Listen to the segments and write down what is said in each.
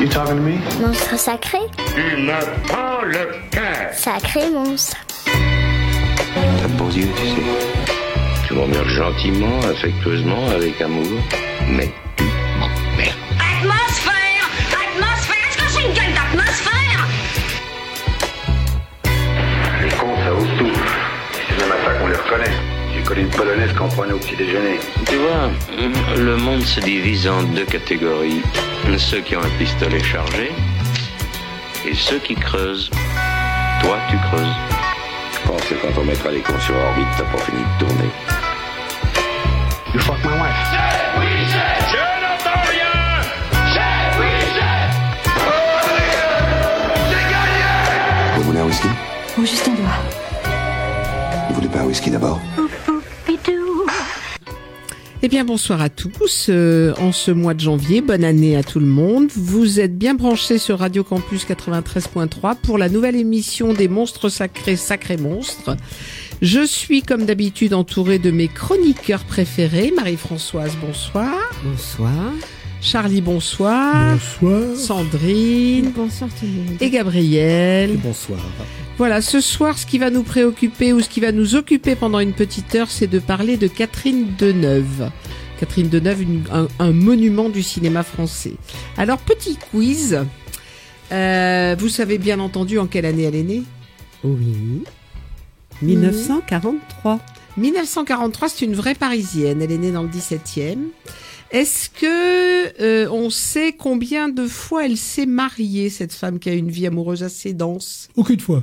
You talking to me? Monstre sacré Tu me prends le cœur. Sacré monstre. T'as de beaux yeux, tu sais. Tu m'emmerdes gentiment, affectueusement, avec amour, mais tu J'ai connu une polonaise qu'on prenait au petit déjeuner. Tu vois, le monde se divise en deux catégories. Ceux qui ont un pistolet chargé et ceux qui creusent. Toi, tu creuses. Je pense que quand on mettra les cons sur orbite, t'as pas fini de tourner. You fuck my wife. Vous voulez un whisky? Oh, juste un doigt. Vous voulez pas un whisky d'abord? Eh bien, bonsoir à tous. euh, en ce mois de janvier, bonne année à tout le monde. Vous êtes bien branchés sur Radio Campus 93.3 pour la nouvelle émission des monstres sacrés, sacrés monstres. Je suis comme d'habitude entourée de mes chroniqueurs préférés. Marie-Françoise, bonsoir. Bonsoir. Charlie, bonsoir. Bonsoir. Sandrine Bonsoir tout le monde. et Gabriel. Bonsoir. Voilà, ce soir, ce qui va nous préoccuper ou ce qui va nous occuper pendant une petite heure, c'est de parler de Catherine Deneuve. Catherine Deneuve, une- un, un monument du cinéma français. Alors, petit quiz. Euh, vous savez bien entendu en quelle année elle est née? Oui. 1943. 1943, c'est une vraie Parisienne. Elle est née dans le 17e. Est-ce que euh, on sait combien de fois elle s'est mariée, cette femme qui a une vie amoureuse assez dense? Aucune fois.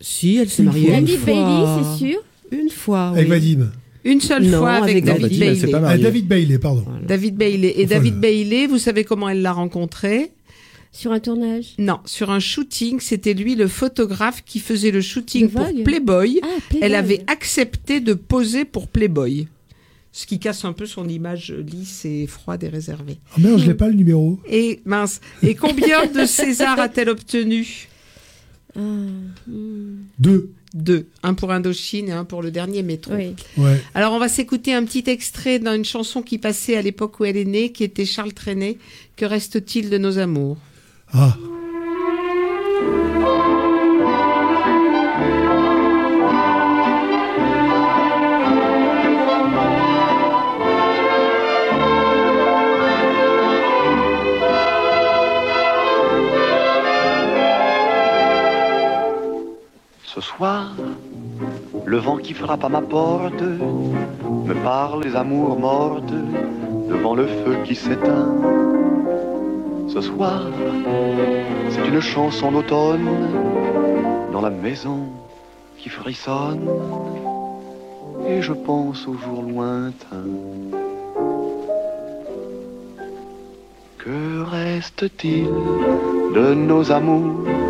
Si, elle s'est Une mariée fois. une David. Bailey, c'est sûr. Une fois, Avec oui. Vadim. Une seule Non, fois avec, avec David David, Bailey. Ah. David Bailey, pardon. David Bailey. Et Enfin, David le- Bailey, vous savez comment elle l'a rencontré Sur un tournage? Non, sur un shooting, c'était lui le photographe qui faisait le shooting pour Playboy. Ah, Playboy. Elle avait accepté de poser pour Playboy. Ce qui casse un peu son image lisse et froide et réservée. Oh merde, je l'ai pas le numéro. Et mince, et combien de César a-t-elle obtenu? Ah. Deux. Deux. Un pour Indochine et un pour le dernier métro. Oui. Ouais. Alors on va s'écouter un petit extrait d'une chanson qui passait à l'époque où elle est née, qui était Charles Trenet. Que reste-t-il de nos amours? Ah. Ce soir, le vent qui frappe à ma porte me parle des amours mortes devant le feu qui s'éteint. Ce soir, c'est une chanson d'automne dans la maison qui frissonne et je pense aux jours lointains. Que reste-t-il de nos amours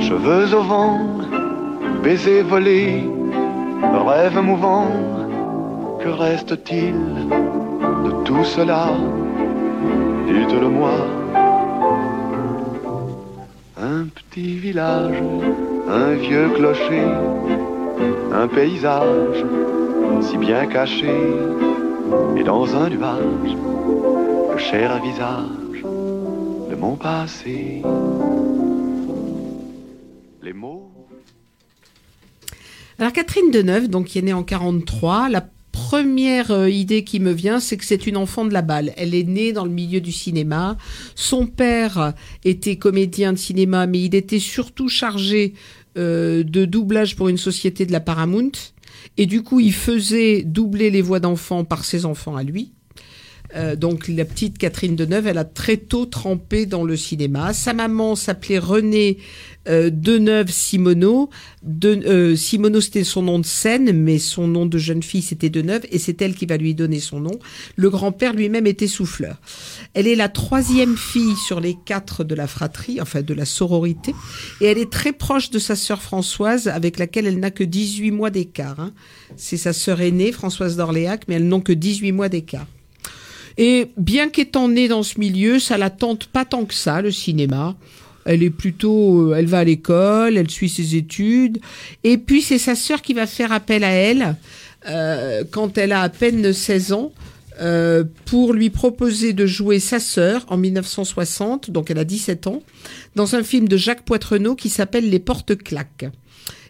Cheveux au vent, baisers volés, rêves mouvants, que reste-t-il de tout cela? Dites-le-moi. Un petit village, un vieux clocher, un paysage si bien caché, et dans un nuage, le cher visage de mon passé. Alors Catherine Deneuve, donc qui est née en 43, la première euh, idée qui me vient, c'est que c'est une enfant de la balle. Elle est née dans le milieu du cinéma. Son père était comédien de cinéma, mais il était surtout chargé euh, de doublage pour une société de la Paramount. Et du coup, il faisait doubler les voix d'enfants par ses enfants à lui. Euh, donc la petite Catherine Deneuve, elle a très tôt trempé dans le cinéma. Sa maman s'appelait Renée euh, Deneuve Simoneau. De, euh, Simoneau, c'était son nom de scène, mais son nom de jeune fille, c'était Deneuve, et c'est elle qui va lui donner son nom. Le grand-père lui-même était souffleur. Elle est la troisième fille sur les quatre de la fratrie, enfin de la sororité, et elle est très proche de sa sœur Françoise, avec laquelle elle n'a que 18 mois d'écart. hein. C'est sa sœur aînée, Françoise d'Orléac, mais elles n'ont que 18 mois d'écart. Et bien qu'étant née dans ce milieu, ça la tente pas tant que ça, le cinéma. Elle est plutôt, euh, elle va à l'école, elle suit ses études. Et puis c'est sa sœur qui va faire appel à elle euh, quand elle a à peine 16 ans euh, pour lui proposer de jouer sa sœur en 1960, donc elle a 17 ans, dans un film de Jacques Poitrenaud qui s'appelle Les Portes claques.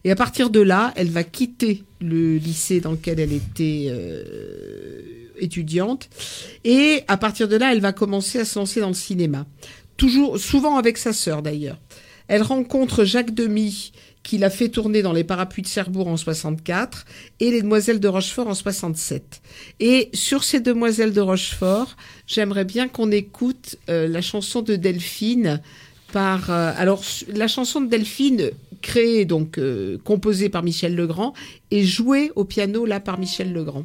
Et à partir de là, elle va quitter le lycée dans lequel elle était étudiante. Et à partir de là, elle va commencer à se lancer dans le cinéma. Toujours, souvent avec sa sœur d'ailleurs. Elle rencontre Jacques Demy, qui l'a fait tourner dans Les Parapluies de Cherbourg en 64 et Les Demoiselles de Rochefort en 67. Et sur ces Demoiselles de Rochefort, j'aimerais bien qu'on écoute euh, la chanson de Delphine par euh, alors la chanson de Delphine créée donc euh, composée par Michel Legrand et jouée au piano là par Michel Legrand.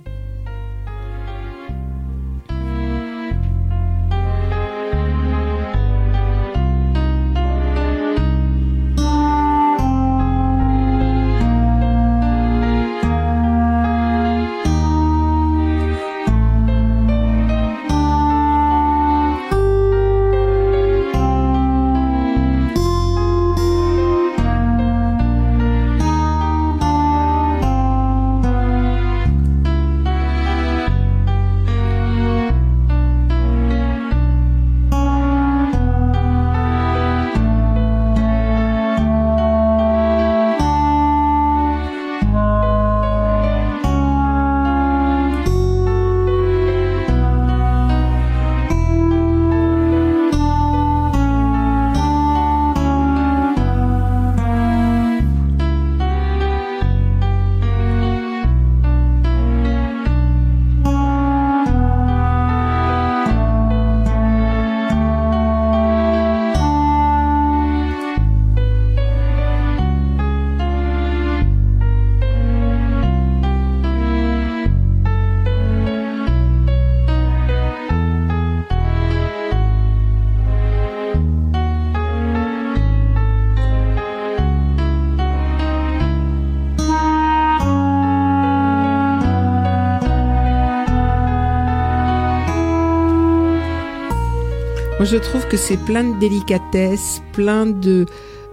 Moi, je trouve que c'est plein de délicatesse, plein de,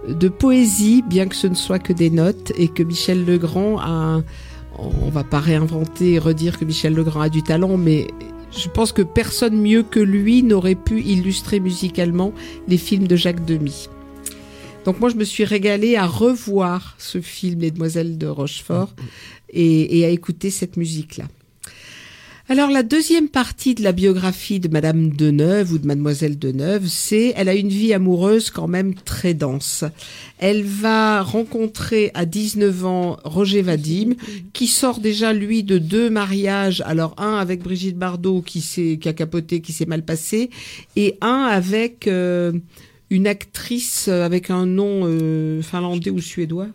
de poésie, bien que ce ne soit que des notes, et que Michel Legrand a, on va pas réinventer et redire que Michel Legrand a du talent, mais je pense que personne mieux que lui n'aurait pu illustrer musicalement les films de Jacques Demy. Donc moi, je me suis régalée à revoir ce film Les Demoiselles de Rochefort et, et à écouter cette musique-là. Alors la deuxième partie de la biographie de Madame Deneuve ou de Mademoiselle Deneuve, c'est elle a une vie amoureuse quand même très dense. Elle va rencontrer à 19 ans Roger Vadim, qui sort déjà lui de deux mariages. Alors un avec Brigitte Bardot qui s'est qui a capoté, qui s'est mal passé, et un avec euh, une actrice avec un nom euh, finlandais ou suédois.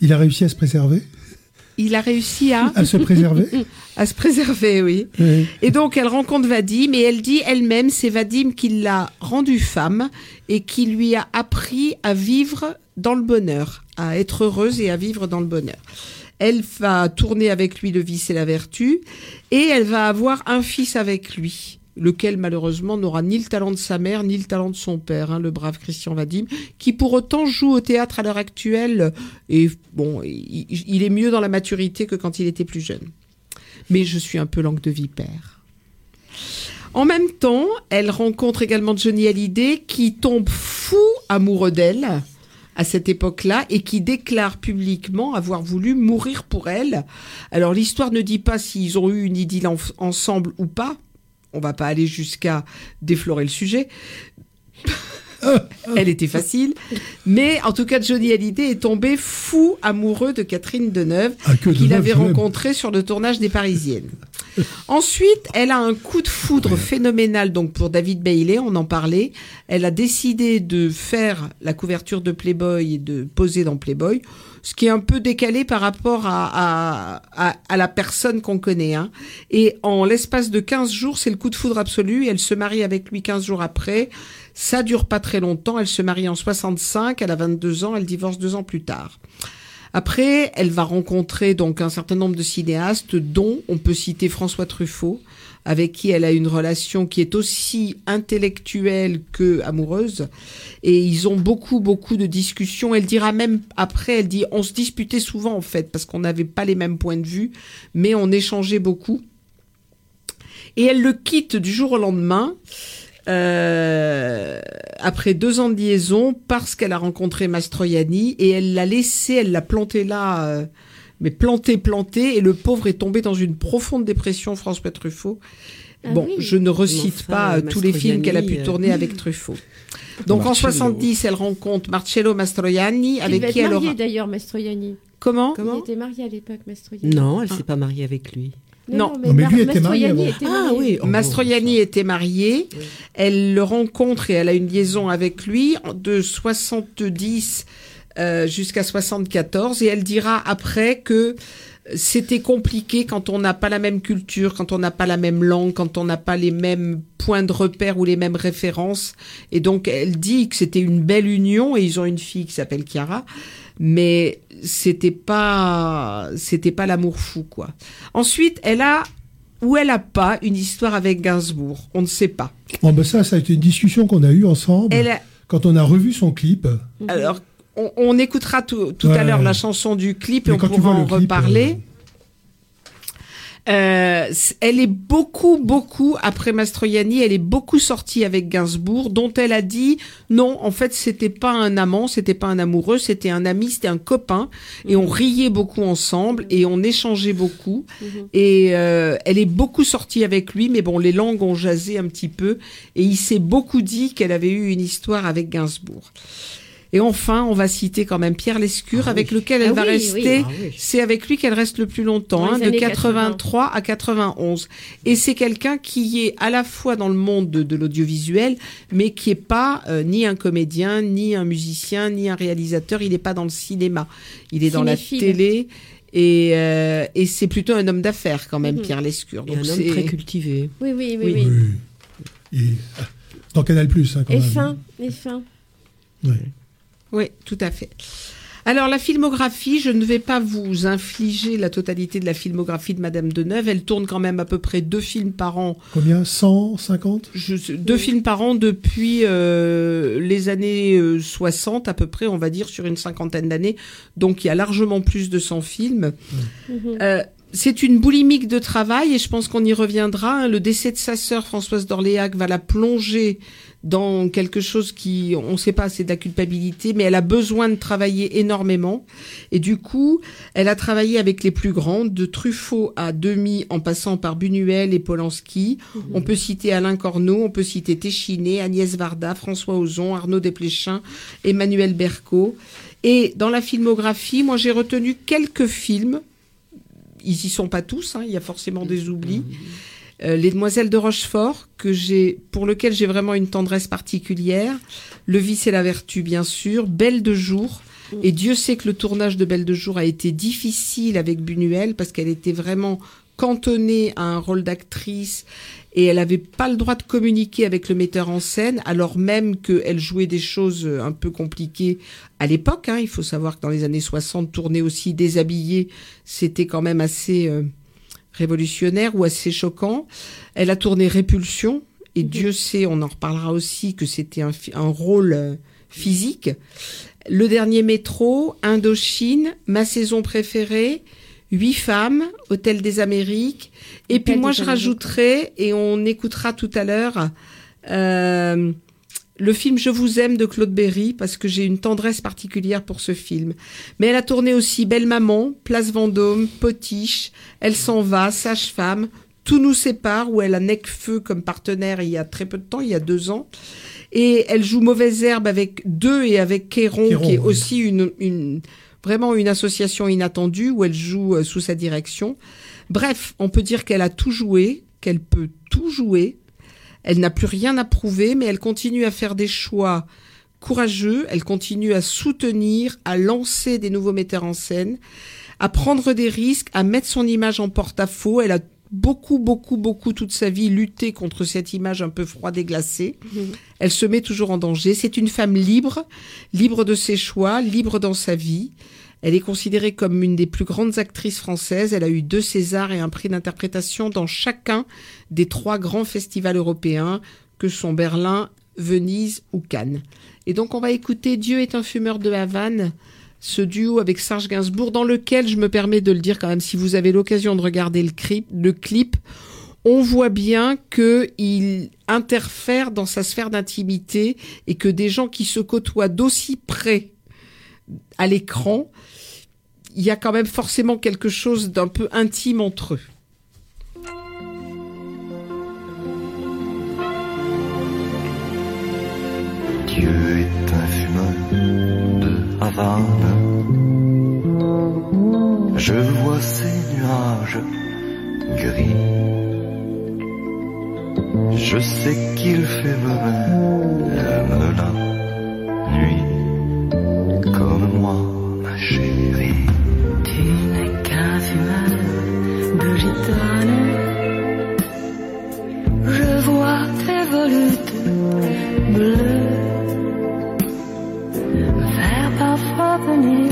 Il a réussi à se préserver? Il a réussi à À se préserver à se préserver, oui. Oui. Et donc elle rencontre Vadim et elle dit elle-même, c'est Vadim qui l'a rendue femme et qui lui a appris à vivre dans le bonheur, à être heureuse et à vivre dans le bonheur. Elle va tourner avec lui le vice et la vertu et elle va avoir un fils avec lui lequel malheureusement n'aura ni le talent de sa mère ni le talent de son père, hein, le brave Christian Vadim, qui pour autant joue au théâtre à l'heure actuelle et bon, il, est mieux dans la maturité que quand il était plus jeune mais je suis un peu langue de vipère. En même temps, elle rencontre également Johnny Hallyday qui tombe fou amoureux d'elle à cette époque-là et qui déclare publiquement avoir voulu mourir pour elle. Alors l'histoire ne dit pas s'ils ont eu une idylle en- ensemble ou pas. On va pas aller jusqu'à déflorer le sujet. Elle était facile. Mais en tout cas, Johnny Hallyday est tombé fou amoureux de Catherine Deneuve, Ah, qu'il avait rencontrée sur le tournage des Parisiennes. Ensuite, elle a un coup de foudre phénoménal donc pour David Bailey, on en parlait. Elle a décidé de faire la couverture de Playboy et de poser dans Playboy, ce qui est un peu décalé par rapport à, à, à, à la personne qu'on connaît. Hein. Et en l'espace de 15 jours, c'est le coup de foudre absolu. Elle se marie avec lui 15 jours après. Ça dure pas très longtemps. Elle se marie en 65, elle a 22 ans, elle divorce deux ans plus tard. Après, elle va rencontrer donc un certain nombre de cinéastes, dont on peut citer François Truffaut, avec qui elle a une relation qui est aussi intellectuelle que amoureuse. Et ils ont beaucoup, beaucoup de discussions. Elle dira même après, elle dit, on se disputait souvent en fait, parce qu'on n'avait pas les mêmes points de vue, mais on échangeait beaucoup. Et elle le quitte du jour au lendemain. Euh, après deux ans de liaison parce qu'elle a rencontré Mastroianni et elle l'a laissé, elle l'a planté là, euh, mais planté, planté, et le pauvre est tombé dans une profonde dépression, François Truffaut. Ah bon, oui. je ne recite Enfin, pas euh, tous les films qu'elle a pu Mastroianni, tourner euh, avec Truffaut. Donc en Marcello. 70, elle rencontre Marcello Mastroianni, Il avec va qui elle marié aura... d'ailleurs, Mastroianni. Comment Il Comment était marié à l'époque, Mastroianni. Non, elle s'est pas mariée avec lui. Non. Non, mais lui était marié était Ah marié. oui. oh, Mastroianni était mariée, elle le rencontre et elle a une liaison avec lui de 70 euh, jusqu'à 74 et elle dira après que c'était compliqué quand on n'a pas la même culture, quand on n'a pas la même langue, quand on n'a pas les mêmes points de repère ou les mêmes références. Et donc elle dit que c'était une belle union et ils ont une fille qui s'appelle Chiara, mais c'était pas c'était pas l'amour fou quoi. Ensuite, elle a ou elle a pas une histoire avec Gainsbourg, on ne sait pas. Bon, ben ça, ça a été une discussion qu'on a eue ensemble Elle a- quand on a revu son clip. alors on, on écoutera tout, tout Ouais. à l'heure la chanson du clip et Mais on pourra en clip, reparler. Euh, c- elle est beaucoup, beaucoup, après Mastroianni, elle est beaucoup sortie avec Gainsbourg, dont elle a dit, non, en fait, c'était pas un amant, c'était pas un amoureux, c'était un ami, c'était un copain, et on riait beaucoup ensemble, et on échangeait beaucoup, et euh, elle est beaucoup sortie avec lui, mais bon, les langues ont jasé un petit peu, et il s'est beaucoup dit qu'elle avait eu une histoire avec Gainsbourg. Et enfin, on va citer quand même Pierre Lescure, avec lequel elle Ah va oui, rester. Ah oui. C'est avec lui qu'elle reste le plus longtemps, hein, de années 83 à 91. Et c'est quelqu'un qui est à la fois dans le monde de, de l'audiovisuel, mais qui est pas euh, ni un comédien, ni un musicien, ni un réalisateur. Il n'est pas dans le cinéma. Il est dans la télé. Et, euh, et c'est plutôt un homme d'affaires quand même, Mhm. Pierre Lescure. Et un Donc homme très cultivé. Oui, oui, oui. Oui. oui. Oui. Et, euh, dans Canal Plus, hein, quand Et même. fin, et fin. Ouais. Oui, tout à fait. Alors la filmographie, je ne vais pas vous infliger la totalité de la filmographie de Madame Deneuve. Elle tourne quand même à peu près deux films par an Combien? 150 je, deux films par an depuis euh, les années euh, 60 à peu près, on va dire, sur une cinquantaine d'années. Donc il y a largement plus de 100 films. Mhm. Euh, c'est une boulimique de travail et je pense qu'on y reviendra. hein. Le décès de sa sœur Françoise d'Orléac va la plonger dans quelque chose qui, on ne sait pas, c'est de la culpabilité, mais elle a besoin de travailler énormément. Et du coup, elle a travaillé avec les plus grandes, de Truffaut à Demi, en passant par Buñuel et Polanski. On peut citer Alain Corneau, on peut citer Téchiné, Agnès Varda, François Ozon, Arnaud Desplechin, Emmanuel Berco. Et dans la filmographie, moi j'ai retenu quelques films. Ils y sont pas tous, hein, il y a forcément des oublis. Euh, les Demoiselles de Rochefort, que j'ai, pour lequel j'ai vraiment une tendresse particulière. Le vice et la vertu, bien sûr. Belle de jour. Et Dieu sait que le tournage de Belle de jour a été difficile avec Buñuel parce qu'elle était vraiment cantonnée à un rôle d'actrice et elle n'avait pas le droit de communiquer avec le metteur en scène alors même qu'elle jouait des choses euh, un peu compliquées à l'époque. Hein. Il faut savoir que dans les années 60, tourner aussi déshabillée, c'était quand même assez euh, révolutionnaire ou assez choquant. Elle a tourné Répulsion et Dieu sait, on en reparlera aussi, que c'était un, un rôle euh, physique. Le dernier métro, Indochine, ma saison préférée, Huit femmes, Hôtel des Amériques. Et puis moi, je rajouterai, et on écoutera tout à l'heure, euh, le film Je vous aime de Claude Berry, parce que j'ai une tendresse particulière pour ce film. Mais elle a tourné aussi Belle Maman, Place Vendôme, Potiche, Elle s'en va, Sage-femme, Tout nous sépare, où elle a Necfeu comme partenaire il y a très peu de temps, il y a deux ans. Et elle joue Mauvaise Herbe avec deux et avec Kéron, Kéron, qui est oui. aussi une, une, vraiment une association inattendue où elle joue euh, sous sa direction. Bref, on peut dire qu'elle a tout joué, qu'elle peut tout jouer. Elle n'a plus rien à prouver, mais elle continue à faire des choix courageux. Elle continue à soutenir, à lancer des nouveaux metteurs en scène, à prendre des risques, à mettre son image en porte-à-faux. Elle a beaucoup, beaucoup, beaucoup toute sa vie lutté contre cette image un peu froide et glacée. Elle se met toujours en danger. C'est une femme libre, libre de ses choix, libre dans sa vie. Elle est considérée comme une des plus grandes actrices françaises. Elle a eu deux Césars et un prix d'interprétation dans chacun des trois grands festivals européens que sont Berlin, Venise ou Cannes. Et donc on va écouter Dieu est un fumeur de Havane, ce duo avec Serge Gainsbourg, dans lequel je me permets de le dire quand même, si vous avez l'occasion de regarder le clip, on voit bien qu'il interfère dans sa sphère d'intimité et que des gens qui se côtoient d'aussi près à l'écran, il y a quand même forcément quelque chose d'un peu intime entre eux. Je vois ces nuages gris. Je sais qu'il fait même la nuit comme moi, ma chérie. Tu n'es qu'un fumeur de gitane. Je vois tes volutes bleues faire parfois venir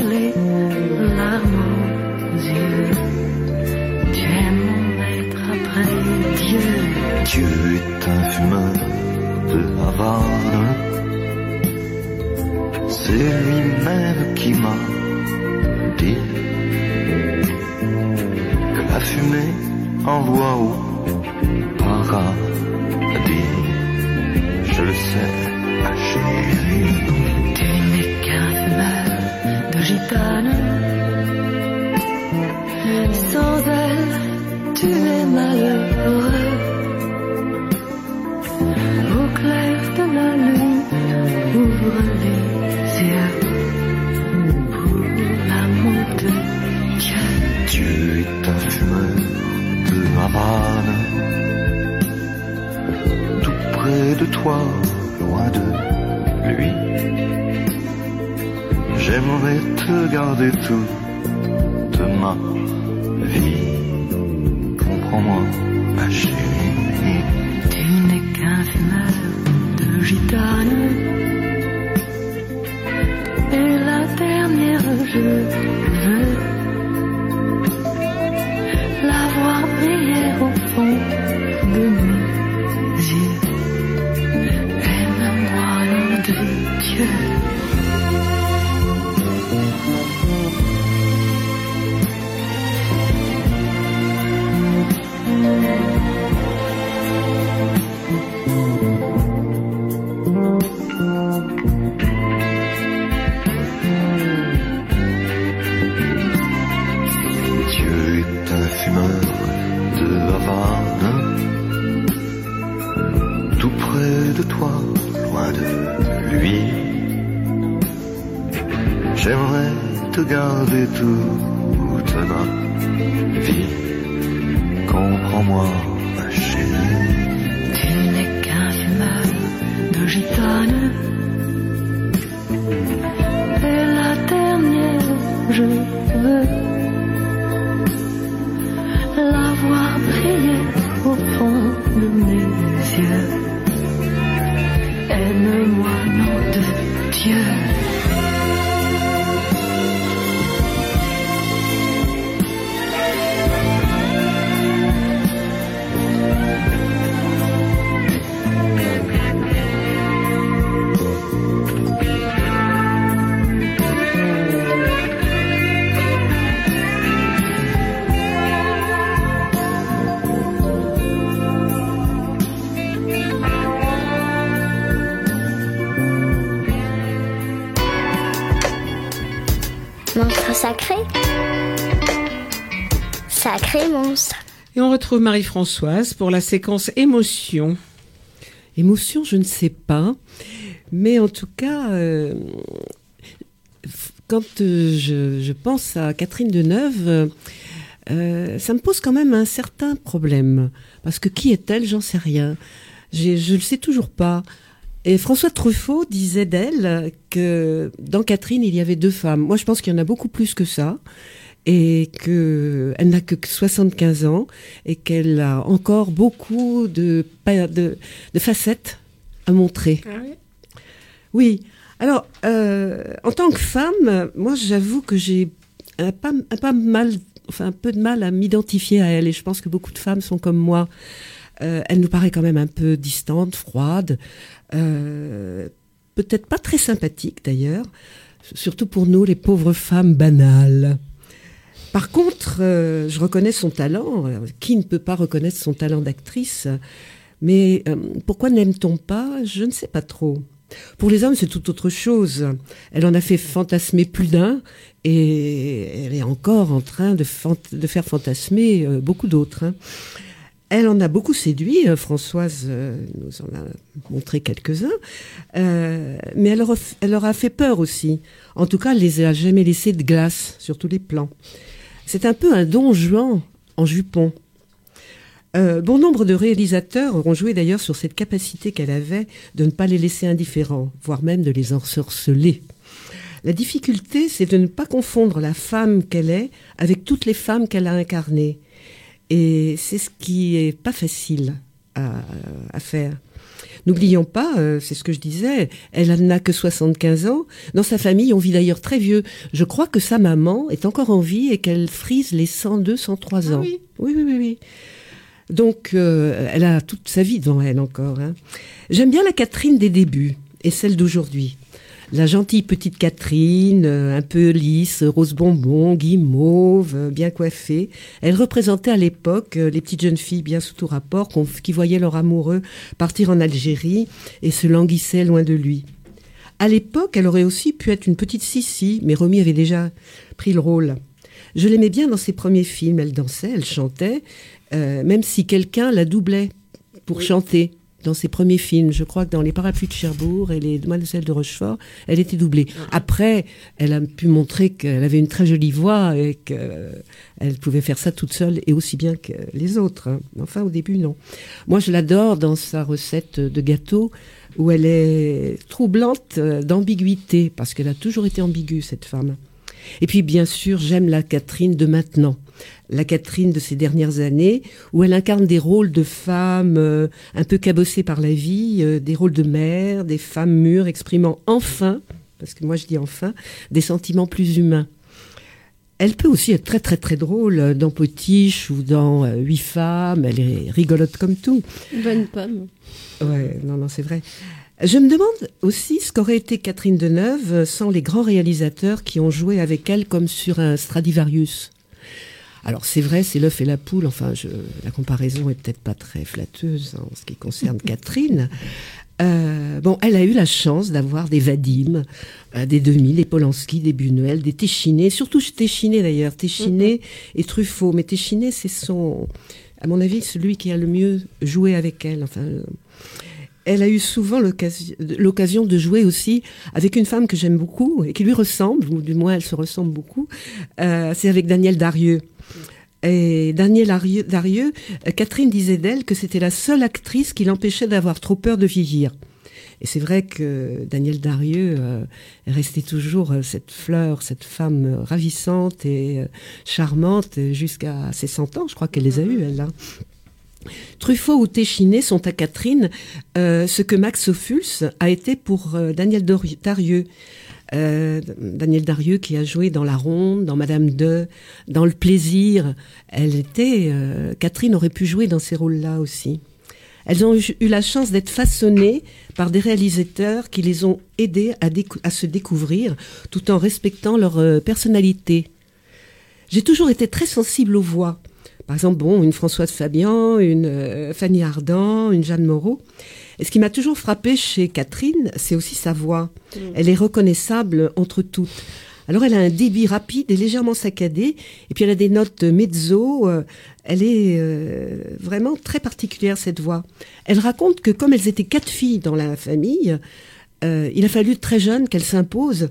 Dieu est un fumeur de Havane. C'est lui-même qui m'a dit que la fumée envoie au paradis. Je le sais, ma chérie. Tu n'es qu'un fumeur de gitane. Sans toi, loin de lui. J'aimerais te garder toute ma vie. Comprends-moi, ma chérie. Tu n'es qu'un fumeur de gitane. Et la dernière, je J'aimerais te garder toute ma vie. Comprends-moi, ma chérie. Tu n'es qu'un fumeur de gitane. Et la dernière, je veux la voir briller au fond de mes yeux. Aime-moi, nom de Dieu. Sacré. Sacré monstre. Et on retrouve Marie-Françoise pour la séquence émotion. Émotion, je ne sais pas. Mais en tout cas, euh, quand euh, je, pense à Catherine Deneuve, euh, ça me pose quand même un certain problème. Parce que qui est-elle? J'en sais rien. Je le sais toujours pas. Et François Truffaut disait d'elle que dans Catherine, il y avait deux femmes. Moi, je pense qu'il y en a beaucoup plus que ça. Et que elle n'a que 75 ans et qu'elle a encore beaucoup de, pa- de, de facettes à montrer. Oui. Alors, euh, en tant que femme, moi, j'avoue que j'ai un pas, un pas mal, enfin un peu de mal à m'identifier à elle. Et je pense que beaucoup de femmes sont comme moi. Euh, elle nous paraît quand même un peu distante, froide, euh, peut-être pas très sympathique d'ailleurs, surtout pour nous, les pauvres femmes banales. Par contre, euh, je reconnais son talent. Qui ne peut pas reconnaître son talent d'actrice? Mais pourquoi n'aime-t-on pas? Je ne sais pas trop. Pour les hommes, c'est tout autre chose. Elle en a fait fantasmer plus d'un et elle est encore en train de, faire fantasmer beaucoup d'autres. hein. Elle en a beaucoup séduit, euh, Françoise euh, nous en a montré quelques-uns, euh, mais elle leur, a, fait peur aussi. En tout cas, elle les a jamais laissés de glace sur tous les plans. C'est un peu un don Juan en jupon. Bon nombre de réalisateurs ont joué d'ailleurs sur cette capacité qu'elle avait de ne pas les laisser indifférents, voire même de les ensorceler. La difficulté, c'est de ne pas confondre la femme qu'elle est avec toutes les femmes qu'elle a incarnées. Et c'est ce qui est pas facile à, à faire. N'oublions pas, euh, c'est ce que je disais, elle n'a que 75 ans. Dans sa famille, on vit d'ailleurs très vieux. Je crois que sa maman est encore en vie et qu'elle frise les 102, 103 ans. oui. oui, oui, oui. oui. Donc, euh, elle a toute sa vie devant elle encore. hein. J'aime bien la Catherine des débuts et celle d'aujourd'hui. La gentille petite Catherine, euh, un peu lisse, rose bonbon, guimauve, euh, bien coiffée. Elle représentait à l'époque euh, les petites jeunes filles bien sous tout rapport qui voyaient leur amoureux partir en Algérie et se languissaient loin de lui. À l'époque, elle aurait aussi pu être une petite Sissi, mais Romy avait déjà pris le rôle. Je l'aimais bien dans ses premiers films. Elle dansait, elle chantait, euh, même si quelqu'un la doublait pour chanter dans ses premiers films. Je crois que dans Les Parapluies de Cherbourg et Les Demoiselles de Rochefort, elle était doublée. Après, elle a pu montrer qu'elle avait une très jolie voix et qu'elle pouvait faire ça toute seule et aussi bien que les autres. hein. Enfin, au début, non. Moi, je l'adore dans sa recette de gâteau où elle est troublante d'ambiguïté parce qu'elle a toujours été ambiguë, cette femme. Et puis, bien sûr, j'aime la Catherine de maintenant. La Catherine de ces dernières années, où elle incarne des rôles de femmes euh, un peu cabossées par la vie, euh, des rôles de mère, des femmes mûres exprimant enfin, parce que moi je dis enfin, des sentiments plus humains. Elle peut aussi être très très très drôle euh, dans Potiche ou dans euh, Huit femmes. Elle est rigolote comme tout. Bonne pomme. Ouais, non, non, c'est vrai. Je me demande aussi ce qu'aurait été Catherine Deneuve sans les grands réalisateurs qui ont joué avec elle comme sur un Stradivarius. Alors c'est vrai, c'est l'œuf et la poule. Enfin, je, la comparaison est peut-être pas très flatteuse en ce qui concerne Catherine. Euh, bon, elle a eu la chance d'avoir des Vadim, euh, des 2000, des Polanski, des Buñuel, des Téchiné, surtout Téchiné d'ailleurs, Téchiné et Truffaut. Mais Téchiné, c'est son, à mon avis, celui qui a le mieux joué avec elle. Enfin, euh, elle a eu souvent l'occasion- l'occasion de jouer aussi avec une femme que j'aime beaucoup et qui lui ressemble, ou du moins elle se ressemble beaucoup. Euh, c'est avec Daniel Darieux. Et Daniel Arieux- Darieux, euh, Catherine disait d'elle que c'était la seule actrice qui l'empêchait d'avoir trop peur de vieillir. Et c'est vrai que Daniel Darieux euh, est resté toujours euh, cette fleur, cette femme ravissante et euh, charmante jusqu'à ses 100 ans. Je crois qu'elle les a eues, elle. hein. Truffaut ou Téchiné sont à Catherine euh, ce que Max Ophuls a été pour Daniel Darieux. Euh, Daniel Darieux qui a joué dans La Ronde, dans Madame de, dans Le Plaisir. Elle était, euh, Catherine aurait pu jouer dans ces rôles-là aussi. Elles ont eu, la chance d'être façonnées par des réalisateurs qui les ont aidées à se découvrir tout en respectant leur euh, personnalité. J'ai toujours été très sensible aux voix. Par exemple, bon, une Françoise Fabian, une euh, Fanny Ardant, une Jeanne Moreau. Et ce qui m'a toujours frappé chez Catherine, c'est aussi sa voix. Elle est reconnaissable entre toutes. Alors elle a un débit rapide et légèrement saccadé, et puis elle a des notes mezzo. euh, elle est euh, vraiment très particulière cette voix. Elle raconte que comme elles étaient quatre filles dans la famille, il a fallu très jeune qu'elle s'impose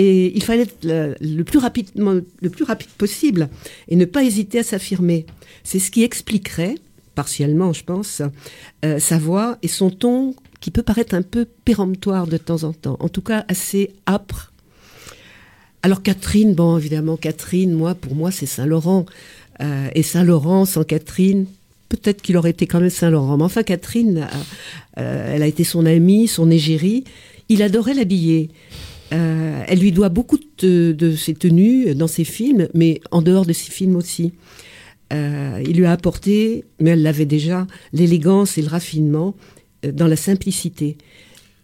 Et il fallait être le, plus rapidement, le plus rapide possible et ne pas hésiter à s'affirmer. C'est ce qui expliquerait, partiellement, je pense, euh, sa voix et son ton qui peut paraître un peu péremptoire de temps en temps, en tout cas assez âpre. Alors Catherine, bon évidemment Catherine, moi pour moi c'est Saint-Laurent Euh, et Saint-Laurent sans Catherine, peut-être qu'il aurait été quand même Saint-Laurent. Mais enfin Catherine, euh, elle a été son amie, son égérie. Il adorait l'habiller. Euh, elle lui doit beaucoup de, ses tenues dans ses films, mais en dehors de ses films aussi. Euh, il lui a apporté, mais elle l'avait déjà, l'élégance et le raffinement euh, dans la simplicité.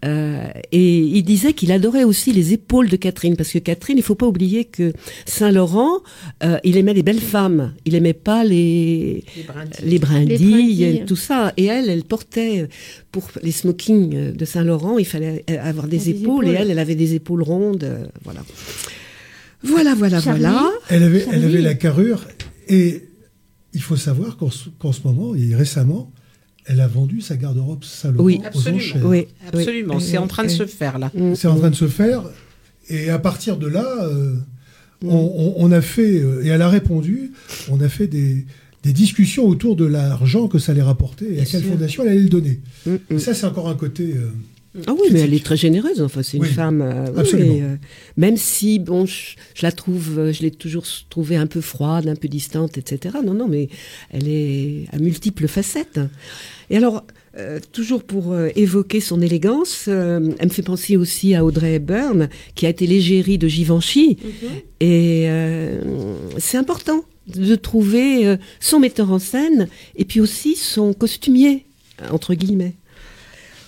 Euh, et il disait qu'il adorait aussi les épaules de Catherine, parce que Catherine, il faut pas oublier que Saint Laurent, euh, il aimait les belles femmes, il aimait pas les Les brindilles. les brindilles, Les brindilles. tout ça. Et elle, elle portait pour les smokings de Saint Laurent, il fallait euh, avoir des, Des épaules, et elle, elle avait des épaules rondes, euh, voilà. Voilà, voilà, Charlie voilà. Elle avait, elle avait la carrure et il faut savoir qu'en ce, qu'en ce moment et récemment, elle a vendu sa garde-robe Saint-Laurent Oui, aux Absolument. enchères. Oui, Absolument, oui, c'est en train de oui. se faire là. C'est en train de se faire. Et à partir de là, euh, on, on- on a fait, euh, et elle a répondu, on a fait des, des discussions autour de l'argent que ça allait rapporter et à quelle sûr. fondation elle allait le donner. Mm, mm. Et ça, c'est encore un côté. euh, Ah oui, mais elle est très généreuse. Enfin, c'est une femme. euh, absolument. euh, même si, bon, je, je la trouve, euh, je l'ai toujours trouvée un peu froide, un peu distante, etc. Non, non, mais elle est à multiples facettes. Et alors, toujours pour évoquer son élégance, elle me fait penser aussi à Audrey Hepburn, qui a été l'égérie de Givenchy. Et euh, c'est important de trouver son metteur en scène et puis aussi son costumier, entre guillemets.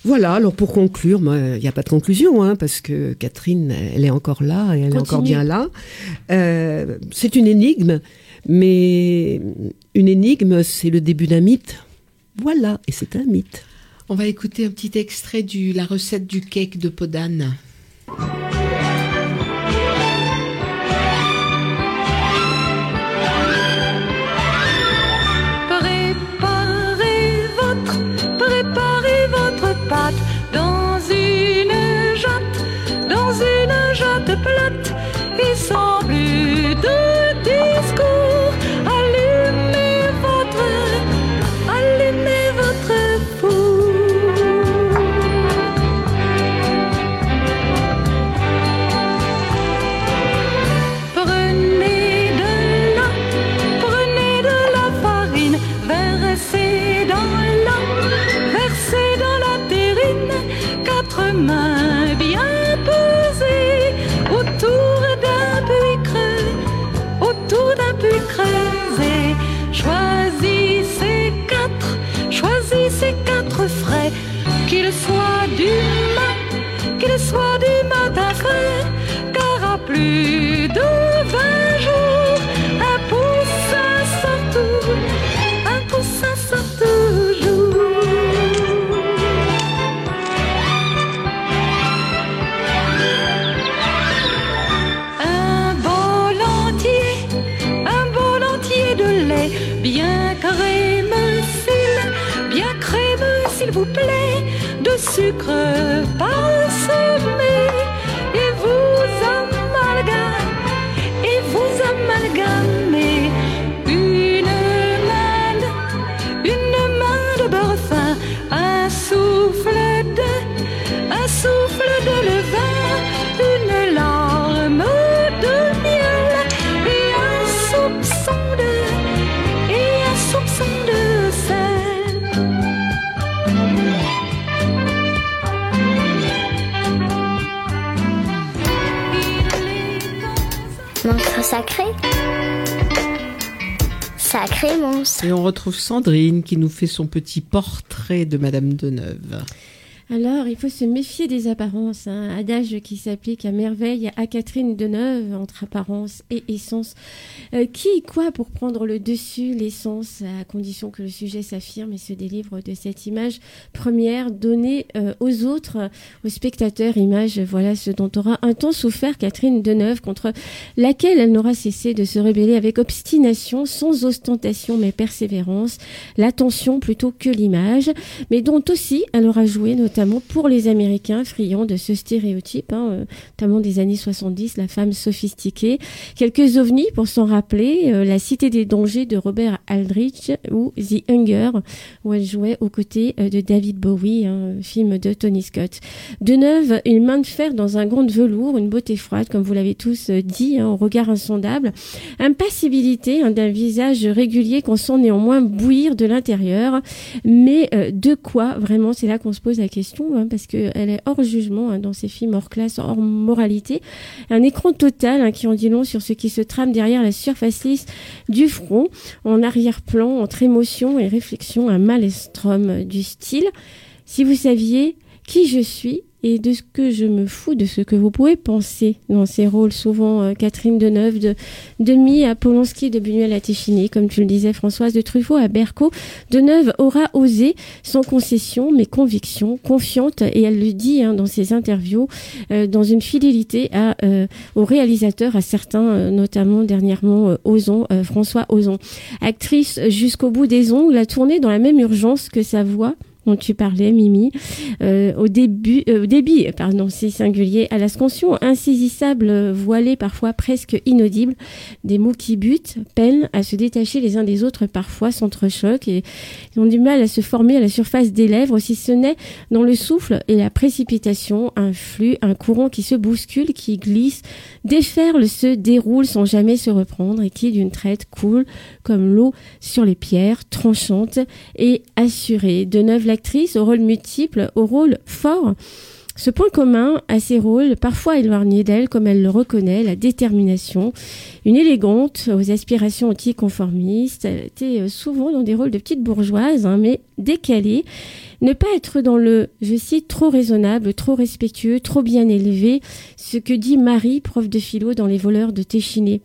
Voilà, alors pour conclure, il n'y a pas de conclusion, hein, parce que Catherine, elle est encore là et elle est encore bien là. Euh, c'est une énigme, mais une énigme, c'est le début d'un mythe. Voilà, et c'est un mythe. On va écouter un petit extrait de la recette du cake de Podane. Bien pesées autour d'un puits creux, autour d'un puits creusé. Choisissez quatre, choisissez quatre frais, qu'ils soient du mat, qu'ils soient du matin frais, car à plus sacré. Sacré monstre. Et on retrouve Sandrine qui nous fait son petit portrait de Madame Deneuve. Il faut se méfier des apparences. Un adage qui s'applique à merveille à Catherine Deneuve, entre apparence et essence. Euh, qui, quoi, pour prendre le dessus, l'essence, à condition que le sujet s'affirme et se délivre de cette image première donnée euh, aux autres, aux spectateurs? Image, voilà ce dont aura un temps souffert Catherine Deneuve, contre laquelle elle n'aura cessé de se rebeller avec obstination, sans ostentation mais persévérance, l'attention plutôt que l'image, mais dont aussi elle aura joué notamment notamment pour les Américains friands de ce stéréotype, hein, euh, notamment des années 70, la femme sophistiquée. Quelques ovnis pour s'en rappeler, euh, La Cité des dangers de Robert Aldrich ou The Hunger, où elle jouait aux côtés euh, de David Bowie, un film de Tony Scott. De neuf, une main de fer dans un gant de velours, une beauté froide, comme vous l'avez tous euh, dit, hein, au regard insondable, impassibilité hein, d'un visage régulier qu'on sent néanmoins bouillir de l'intérieur, mais euh, de quoi vraiment C'est là qu'on se pose la question, hein, parce qu'elle est hors jugement hein, dans ces films hors classe, hors moralité. Un écran total hein, qui en dit long sur ce qui se trame derrière la surface lisse du front, en arrière-plan, entre émotion et réflexion, un maelstrom du style. Si vous saviez qui je suis et de ce que je me fous de ce que vous pouvez penser dans ces rôles, souvent euh, Catherine Deneuve, de Demi à Polanski, de Buñuel à Téchiné, comme tu le disais Françoise, de Truffaut à Berco. Deneuve aura osé, sans concession, mais conviction, confiante, et elle le dit hein, dans ses interviews, euh, dans une fidélité à, euh, aux réalisateurs, à certains, euh, notamment dernièrement Ozon, François Ozon. Actrice jusqu'au bout des ongles, a tourné dans la même urgence que sa voix dont tu parlais, Mimi, euh, au début, euh, débit, pardon, c'est singulier, à l'ascension insaisissable, voilée, parfois presque inaudible, des mots qui butent, peinent à se détacher les uns des autres, parfois s'entrechoquent et ont du mal à se former à la surface des lèvres, si ce n'est dans le souffle et la précipitation, un flux, un courant qui se bouscule, qui glisse, déferle, se déroule sans jamais se reprendre et qui d'une traite coule comme l'eau sur les pierres, tranchante et assurée. De neuf l'actrice, au rôle multiple, au rôle fort. Ce point commun à ces rôles, parfois éloignés d'elle, comme elle le reconnaît, la détermination, une élégante aux aspirations anticonformistes, elle était souvent dans des rôles de petite bourgeoise, hein, mais décalée. Ne pas être dans le, je cite, trop raisonnable, trop respectueux, trop bien élevé, ce que dit Marie, prof de philo dans Les voleurs de Téchiné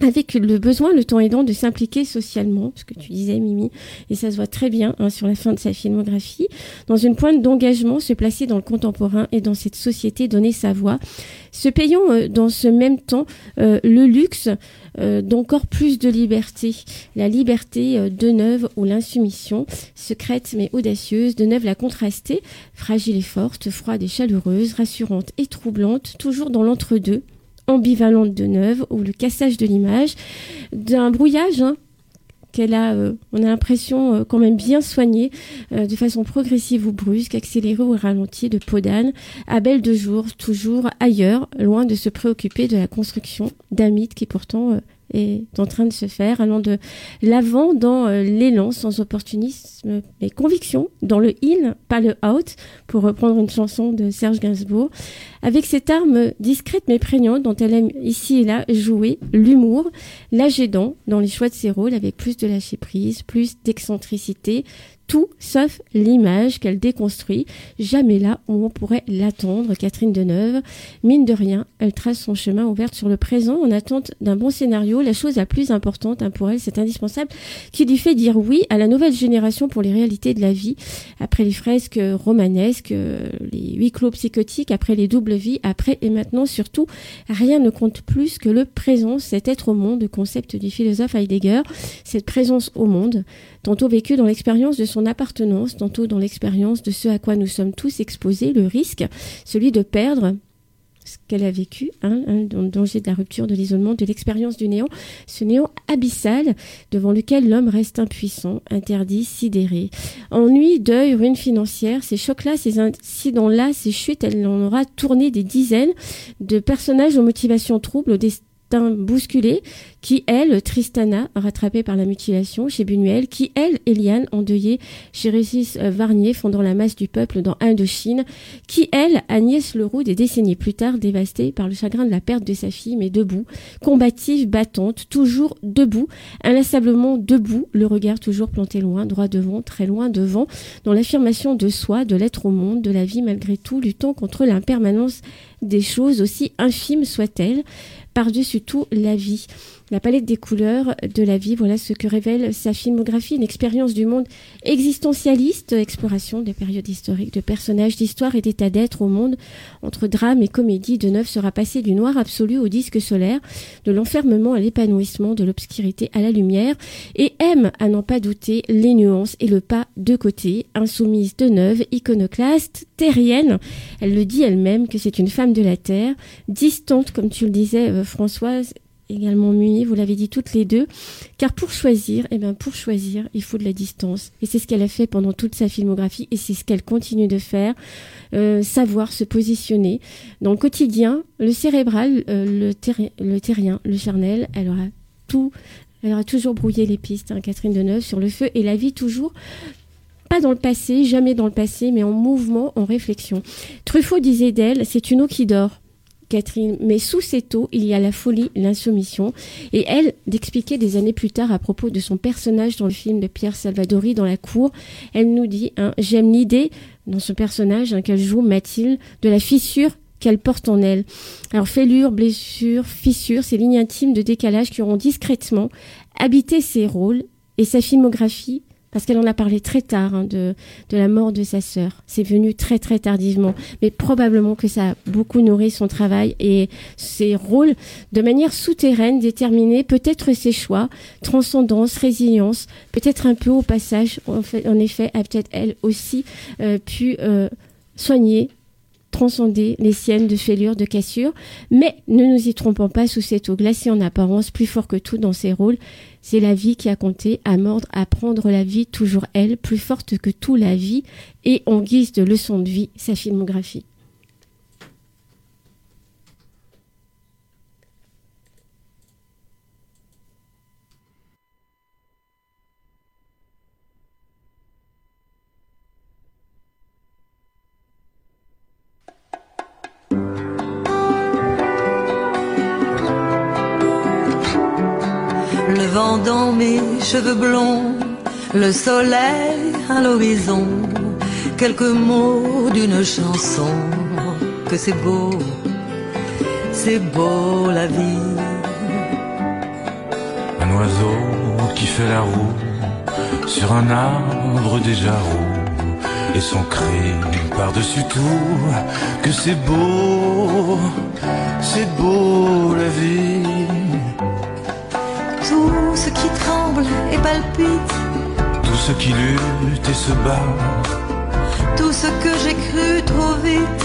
avec le besoin, le temps aidant, de s'impliquer socialement, ce que tu disais, Mimi, et ça se voit très bien hein, sur la fin de sa filmographie, dans une pointe d'engagement, se placer dans le contemporain et dans cette société, donner sa voix, se payant euh, dans ce même temps euh, le luxe euh, d'encore plus de liberté, la liberté euh, de Neuve ou l'insoumission, secrète mais audacieuse, de Neuve la contrastée, fragile et forte, froide et chaleureuse, rassurante et troublante, toujours dans l'entre-deux, ambivalente de Neuve ou le cassage de l'image, d'un brouillage hein, qu'elle a, euh, on a l'impression euh, quand même bien soigné, euh, de façon progressive ou brusque, accélérée ou ralentie, de peau d'âne, à belle de jour, toujours ailleurs, loin de se préoccuper de la construction d'un mythe qui pourtant euh, est en train de se faire, allant de l'avant dans euh, l'élan, sans opportunisme, mais conviction, dans le in, pas le out, pour reprendre une chanson de Serge Gainsbourg, avec cette arme discrète mais prégnante dont elle aime ici et là jouer, l'humour, l'âge aidant dans les choix de ses rôles, avec plus de lâcher prise, plus d'excentricité, tout sauf l'image qu'elle déconstruit, jamais là où on pourrait l'attendre. Catherine Deneuve, mine de rien, elle trace son chemin ouvert sur le présent en attente d'un bon scénario. La chose la plus importante hein, pour elle, c'est indispensable, qui lui fait dire oui à la nouvelle génération pour les réalités de la vie, après les fresques romanesques, euh, les huis clos psychotiques, après les doubles vies, après et maintenant surtout, rien ne compte plus que le présent, cet être au monde, concept du philosophe Heidegger, cette présence au monde, tantôt vécue dans l'expérience de son appartenance, tantôt dans l'expérience de ce à quoi nous sommes tous exposés, le risque, celui de perdre ce qu'elle a vécu, hein, hein, dans le danger de la rupture, de l'isolement, de l'expérience du néant, ce néant abyssal devant lequel l'homme reste impuissant, interdit, sidéré. Ennui, deuil, ruine financière, ces chocs-là, ces incidents-là, ces chutes, elle en aura tourné des dizaines de personnages aux motivations troubles, au destin bousculé, qui elle, Tristana, rattrapée par la mutilation chez Buñuel, qui elle, Eliane, endeuillée chez Régis Varnier, fondant la masse du peuple dans Indochine, qui elle, Agnès Leroux, des décennies plus tard, dévastée par le chagrin de la perte de sa fille, mais debout, combative, battante, toujours debout, inlassablement debout, le regard toujours planté loin, droit devant, très loin devant, dans l'affirmation de soi, de l'être au monde, de la vie malgré tout, luttant contre l'impermanence des choses, aussi infimes soient-elles, par-dessus tout la vie. La palette des couleurs de la vie. Voilà ce que révèle sa filmographie, une expérience du monde existentialiste, exploration des périodes historiques, de personnages, d'histoire et d'état d'être au monde. Entre drame et comédie, de neuf sera passé du noir absolu au disque solaire, de l'enfermement à l'épanouissement, de l'obscurité à la lumière, et aime, à n'en pas douter, les nuances et le pas de côté. Insoumise de neuve, iconoclaste, terrienne, elle le dit elle-même que c'est une femme de la terre, distante, comme tu le disais, euh, Françoise, également munie, vous l'avez dit toutes les deux, car pour choisir, eh bien pour choisir, il faut de la distance. Et c'est ce qu'elle a fait pendant toute sa filmographie, et c'est ce qu'elle continue de faire, euh, savoir se positionner. Dans le quotidien, le cérébral, euh, le terrien, le charnel, elle aura tout, elle aura toujours brouillé les pistes, hein, Catherine Deneuve, sur le feu, et la vie toujours pas dans le passé, jamais dans le passé, mais en mouvement, en réflexion. Truffaut disait d'elle, c'est une eau qui dort. Catherine, mais sous cette eau, il y a la folie, l'insoumission. Et elle, d'expliquer des années plus tard à propos de son personnage dans le film de Pierre Salvadori dans la cour, elle nous dit, hein, j'aime l'idée dans ce personnage hein, qu'elle joue, Mathilde, de la fissure qu'elle porte en elle. Alors fêlure, blessure, fissure, ces lignes intimes de décalage qui auront discrètement habité ses rôles et sa filmographie parce qu'elle en a parlé très tard hein, de, la mort de sa sœur. C'est venu très très tardivement, mais probablement que ça a beaucoup nourri son travail et ses rôles de manière souterraine, déterminée, peut-être ses choix, transcendance, résilience, peut-être un peu au passage, en effet, a peut-être elle aussi euh, pu euh, soigner transcender les siennes de fêlures, de cassures, mais ne nous y trompons pas sous cette eau glacée en apparence, plus fort que tout dans ses rôles, c'est la vie qui a compté, à mordre, à prendre la vie, toujours elle, plus forte que tout la vie, et en guise de leçon de vie, sa filmographie. Vent dans mes cheveux blonds, le soleil à l'horizon, quelques mots d'une chanson, que c'est beau, c'est beau la vie. Un oiseau qui fait la roue sur un arbre déjà roux et son cri par-dessus tout que c'est beau, c'est beau la vie. Tout ce qui tremble et palpite, Tout ce qui lutte et se bat. Tout ce que j'ai cru trop vite,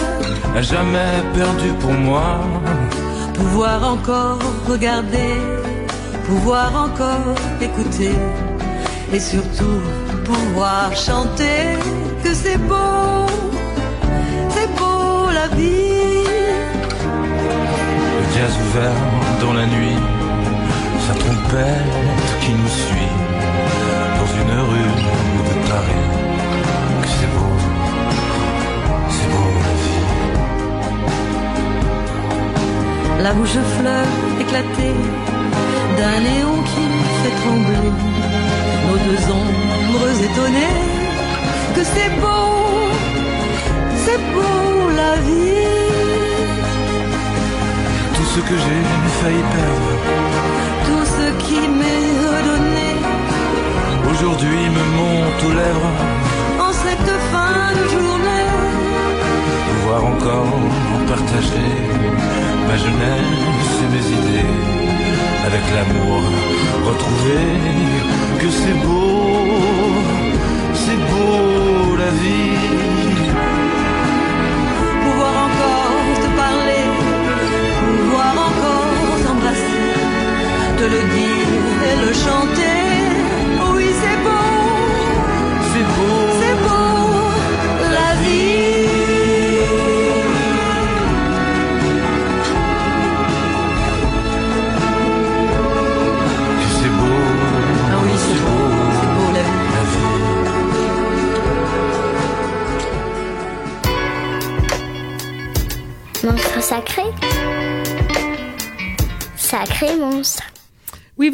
n'a jamais perdu pour moi. pouvoir encore regarder, pouvoir encore écouter, et surtout pouvoir chanter. Que c'est beau, c'est beau la vie. Le jazz ouvert dans la nuit, sa trompette qui nous suit dans une rue de Paris. Que c'est beau, c'est beau la vie. La rouge fleur éclatée d'un néon qui fait trembler nos deux ombres étonnées. Que c'est beau, c'est beau la vie. Tout ce que j'ai failli perdre, qui m'est redonné aujourd'hui me monte aux lèvres. en cette fin de journée. Pouvoir encore partager ma jeunesse et mes idées avec l'amour retrouvé. Que c'est beau, c'est beau la vie. Te le dire et le chanter.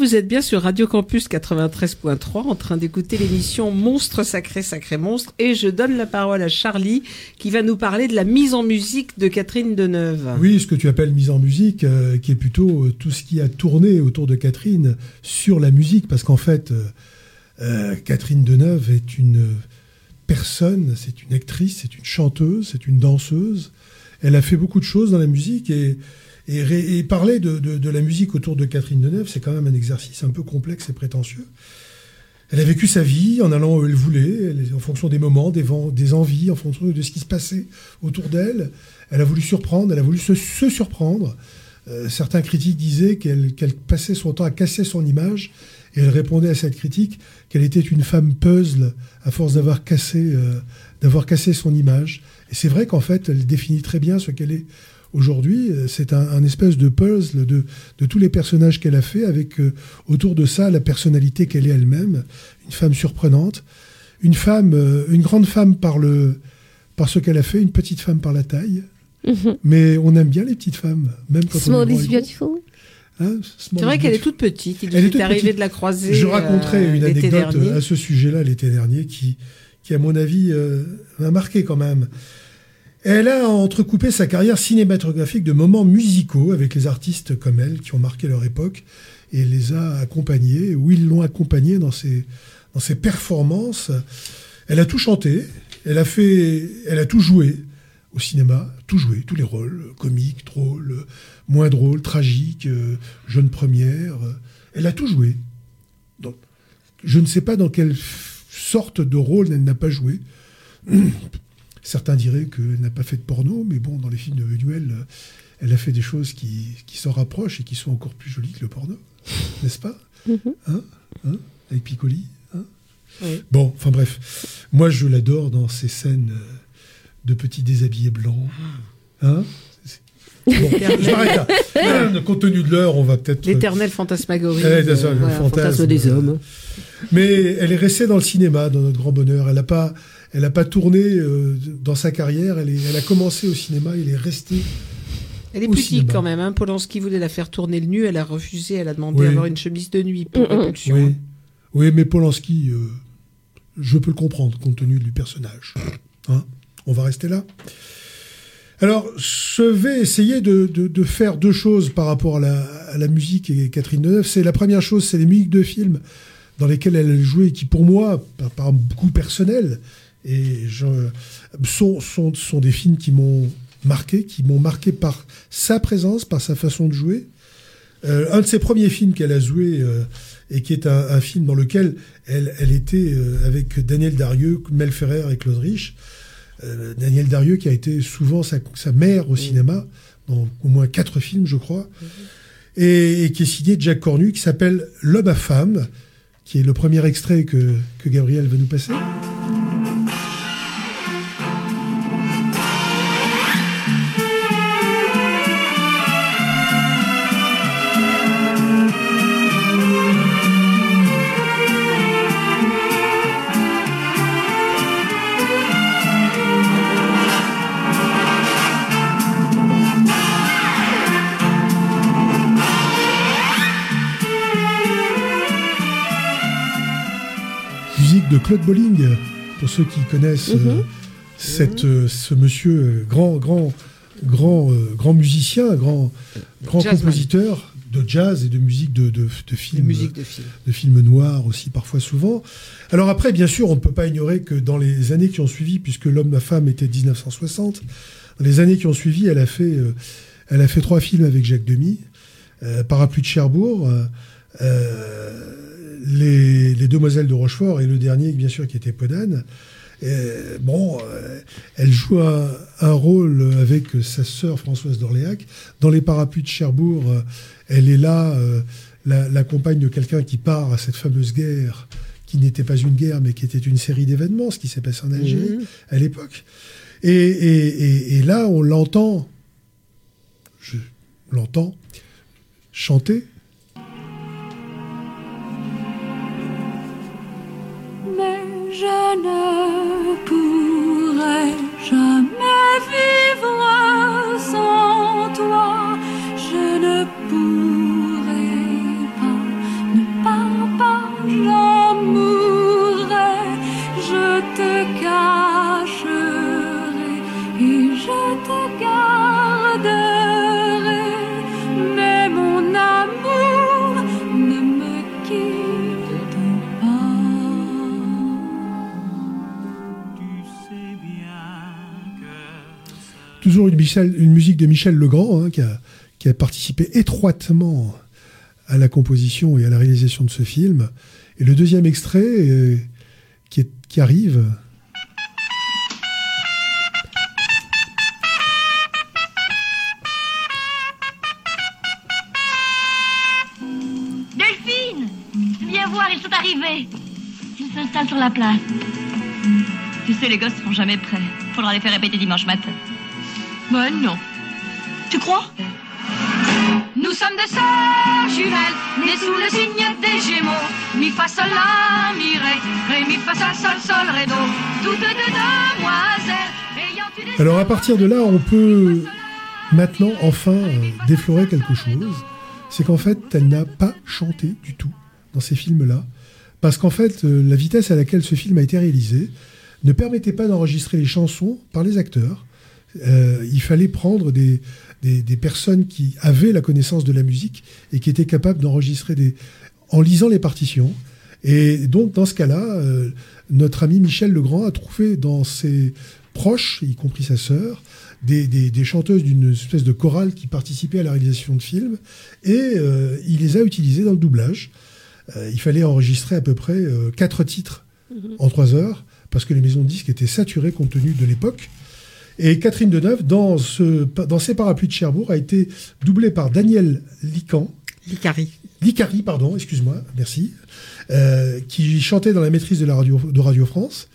Vous êtes bien sur Radio Campus 93.3 en train d'écouter l'émission Monstre sacré sacré monstre et je donne la parole à Charlie qui va nous parler de la mise en musique de Catherine Deneuve. Oui, ce que tu appelles mise en musique, euh, qui est plutôt euh, tout ce qui a tourné autour de Catherine sur la musique, parce qu'en fait, euh, Catherine Deneuve est une personne, c'est une actrice, c'est une chanteuse, c'est une danseuse. Elle a fait beaucoup de choses dans la musique et, et, et parler de, de- de la musique autour de Catherine Deneuve, c'est quand même un exercice un peu complexe et prétentieux. Elle a vécu sa vie en allant où elle voulait, en fonction des moments, des, vents, des envies, en fonction de ce qui se passait autour d'elle. Elle a voulu surprendre, elle a voulu se, se surprendre. Euh, certains critiques disaient qu'elle qu'elle passait son temps à casser son image, et elle répondait à cette critique qu'elle était une femme puzzle à force d'avoir cassé, euh, d'avoir cassé son image. Et c'est vrai qu'en fait, elle définit très bien ce qu'elle est aujourd'hui. Euh, C'est un, un espèce de puzzle de, de tous les personnages qu'elle a fait, avec euh, autour de ça la personnalité qu'elle est elle-même, une femme surprenante, une femme, euh, une grande femme par le, par ce qu'elle a fait, une petite femme par la taille. Mais on aime bien les petites femmes, même quand on Small est grand is beautiful. Hein, C'est small vrai qu'elle est toute petite. Il Elle est arrivé petite. de la croiser. Je raconterai euh, une anecdote dernier. à ce sujet-là l'été dernier qui, qui à mon avis, euh, m'a marqué quand même. Elle a entrecoupé sa carrière cinématographique de moments musicaux avec les artistes comme elle qui ont marqué leur époque et les a accompagnés, ou ils l'ont accompagnée dans ses, dans ses performances. Elle a tout chanté, elle a, fait, elle a tout joué au cinéma, tout joué, tous les rôles, comiques, drôles, moins drôles, tragiques, euh, jeune première. Elle a tout joué. Je ne sais pas dans quelle sorte de rôle elle n'a pas joué. Certains diraient qu'elle n'a pas fait de porno, mais bon, dans les films de Buñuel, elle a fait des choses qui, qui s'en rapprochent et qui sont encore plus jolies que le porno, n'est-ce pas? Mhm. Hein? Hein? Avec Piccoli hein? Oui. Bon, enfin bref, moi je l'adore dans ces scènes de petits déshabillés blancs. Hein? Bon, je m'arrête là. Compte tenu de l'heure, on va peut-être. L'éternelle fantasmagorie. Ouais, euh, fantasme. des hommes. Mais elle est restée dans le cinéma, dans notre grand bonheur. Elle n'a pas, elle a pas tourné euh, dans sa carrière. Elle, est- elle a commencé au cinéma. Elle est restée. Elle est cinéma. quand même. Hein. Polanski voulait la faire tourner le nu. Elle a refusé. Elle a demandé Oui. à avoir une chemise de nuit pour répulsion. Oui, oui, mais Polanski, euh, je peux le comprendre compte tenu du personnage. Hein On va rester là. Alors, je vais essayer de, de- de faire deux choses par rapport à la, à la musique et Catherine Deneuve. C'est la première chose, c'est les musiques de films dans lesquelles elle a joué, qui pour moi, par, par goût personnel, et je, sont, sont, sont des films qui m'ont marqué, qui m'ont marqué par sa présence, par sa façon de jouer. Euh, un de ses premiers films qu'elle a joué, euh, et qui est un, un film dans lequel elle, elle était euh, avec Daniel Darieux, Mel Ferrer et Claude Rich. Daniel Darieux qui a été souvent sa, sa mère au cinéma, dans au moins quatre films, je crois, et, et qui est signé de Jacques Cornu, qui s'appelle L'homme à femme, qui est le premier extrait que, que Gabriel va nous passer. De Claude Bolling, pour ceux qui connaissent euh, cette, euh, ce monsieur euh, grand, grand, grand, euh, grand musicien, grand, grand compositeur de jazz et de musique de, de, de films, musique de film. de films noirs aussi parfois souvent. Alors après, bien sûr, on ne peut pas ignorer que dans les années qui ont suivi, puisque l'homme, la femme était 1960, dans les années qui ont suivi, elle a fait, euh, elle a fait trois films avec Jacques Demy, euh, Parapluie de Cherbourg, euh, euh, les, les Demoiselles de Rochefort et le dernier, bien sûr, qui était Podane. Et, bon, euh, elle joue un, un rôle avec sa sœur Françoise d'Orléac. Dans les Parapluies de Cherbourg, euh, elle est là, euh, la, la compagne de quelqu'un qui part à cette fameuse guerre, qui n'était pas une guerre, mais qui était une série d'événements, ce qui s'est passé en Algérie Mhm. à l'époque. Et, et- et- et là, on l'entend, je l'entends chanter. Je ne pourrai jamais vivre sans toi. Michel- une musique de Michel Legrand, hein, qui, a, qui a participé étroitement à la composition et à la réalisation de ce film. Et le deuxième extrait euh, qui, est- qui arrive. Delphine Viens voir, ils sont arrivés. Ils s'installent sur la place. Tu sais, les gosses seront jamais prêts. Faudra les faire répéter dimanche matin. Ben non. Tu crois? Nous sommes sœurs sous le signe des Gémeaux. Mi fa ré, mi fa Alors à partir de là, on peut maintenant enfin euh, déflorer quelque chose. C'est qu'en fait, elle n'a pas chanté du tout dans ces films-là. Parce qu'en fait, euh, la vitesse à laquelle ce film a été réalisé ne permettait pas d'enregistrer les chansons par les acteurs. Euh, il fallait prendre des, des, des personnes qui avaient la connaissance de la musique et qui étaient capables d'enregistrer des en lisant les partitions. Et donc, dans ce cas-là, euh, notre ami Michel Legrand a trouvé dans ses proches, y compris sa sœur, des, des- des chanteuses d'une espèce de chorale qui participaient à la réalisation de films, et euh, il les a utilisées dans le doublage. Euh, il fallait enregistrer à peu près euh, quatre titres en trois heures, parce que les maisons de disques étaient saturées compte tenu de l'époque. Et Catherine Deneuve, dans, ce, dans ses parapluies de Cherbourg, a été doublée par Daniel Lican. Licari. Licari, pardon, excuse-moi, merci. euh, qui chantait dans la maîtrise de, la radio, de Radio France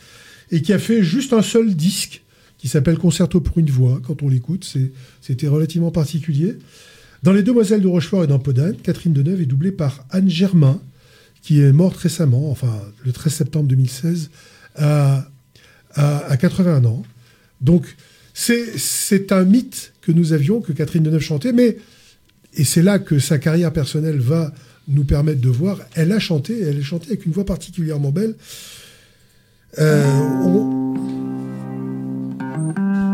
et qui a fait juste un seul disque qui s'appelle Concerto pour une voix. Quand on l'écoute, c'était relativement particulier. Dans Les Demoiselles de Rochefort et dans Podane, Catherine Deneuve est doublée par Anne Germain, qui est morte récemment, enfin le 13 septembre 2016, à, à, à 81 ans. Donc c'est c'est un mythe que nous avions, que Catherine Deneuve chantait, mais, et c'est là que sa carrière personnelle va nous permettre de voir, elle a chanté, elle a chanté avec une voix particulièrement belle. Euh, on-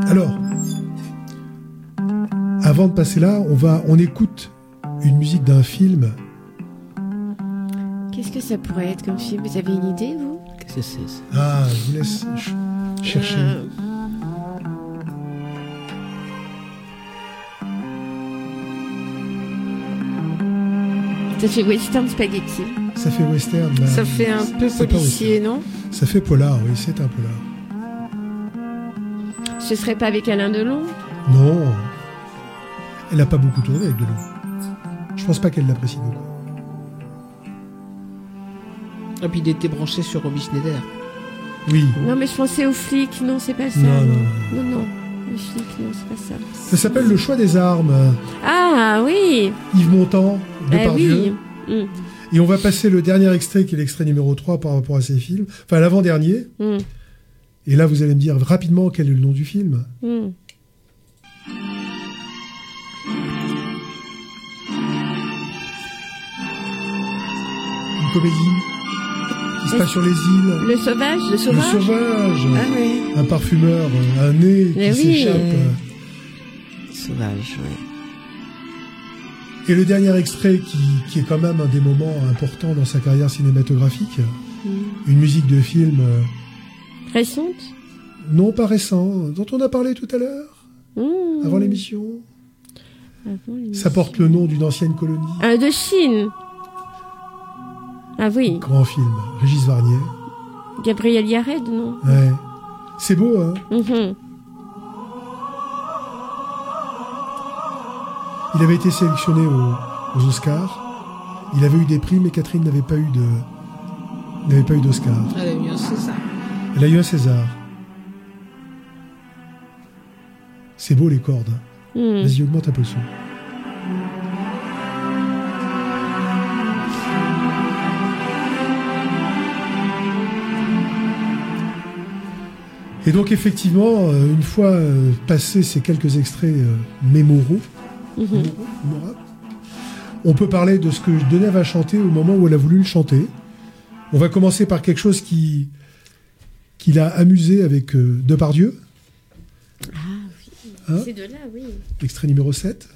Alors, avant de passer là, on, va, on écoute une musique d'un film. Qu'est-ce que ça pourrait être comme film? Vous avez une idée, vous? Qu'est-ce que c'est ça? Ah, je vous laisse ch- chercher. Euh, Ça fait western spaghetti. Ça fait western. là. Ça fait un peu policier, non? Ça fait polar, oui, c'est un polar. Ce serait pas avec Alain Delon? Non. Elle n'a pas beaucoup tourné avec Delon. Je pense pas qu'elle l'apprécie beaucoup. Et puis il était branché sur Robbie Schneider. Oui. Non, mais je pensais aux flics. Non, c'est pas ça. Non, Non, non, non. non. Les flics, non, c'est pas ça. Ça s'appelle Le choix des armes. Ah oui Yves Montand, Eh oui. Mm. Et on va passer le dernier extrait, qui est l'extrait numéro 3 par rapport à ces films. Enfin, l'avant-dernier. Mm. Et là, vous allez me dire rapidement quel est le nom du film. Mm. Une comédie qui se passe sur les îles. Le sauvage Le Le sauvage sauvage. Ah oui. Un parfumeur, un nez qui oui. s'échappe. Sauvage, oui. Et le dernier extrait qui, qui est quand même un des moments importants dans sa carrière cinématographique, Mm. une musique de film euh, Récente? Non pas récent, dont on a parlé tout à l'heure, Mm. avant l'émission. Avant l'émission. Ça porte le nom d'une ancienne colonie. Ah, de Chine Ah oui, Grand film, Régis Varnier. Gabriel Yared, non Ouais. C'est beau, hein Mhm. Il avait été sélectionné aux, aux Oscars. Il avait eu des prix, mais Catherine n'avait pas eu de n'avait pas eu d'Oscar. Elle a eu un César. Elle a eu un César. C'est beau les cordes. hein. Mm. Vas-y, augmente un peu le son. Et donc effectivement, euh, une fois euh, passés ces quelques extraits euh, mémoraux, Mhm. mémorables, on peut parler de ce que Deneuve a chanté au moment où elle a voulu le chanter. On va commencer par quelque chose qui, qui l'a amusé avec Depardieu, Ah oui. Hein C'est de là, oui. extrait numéro 7.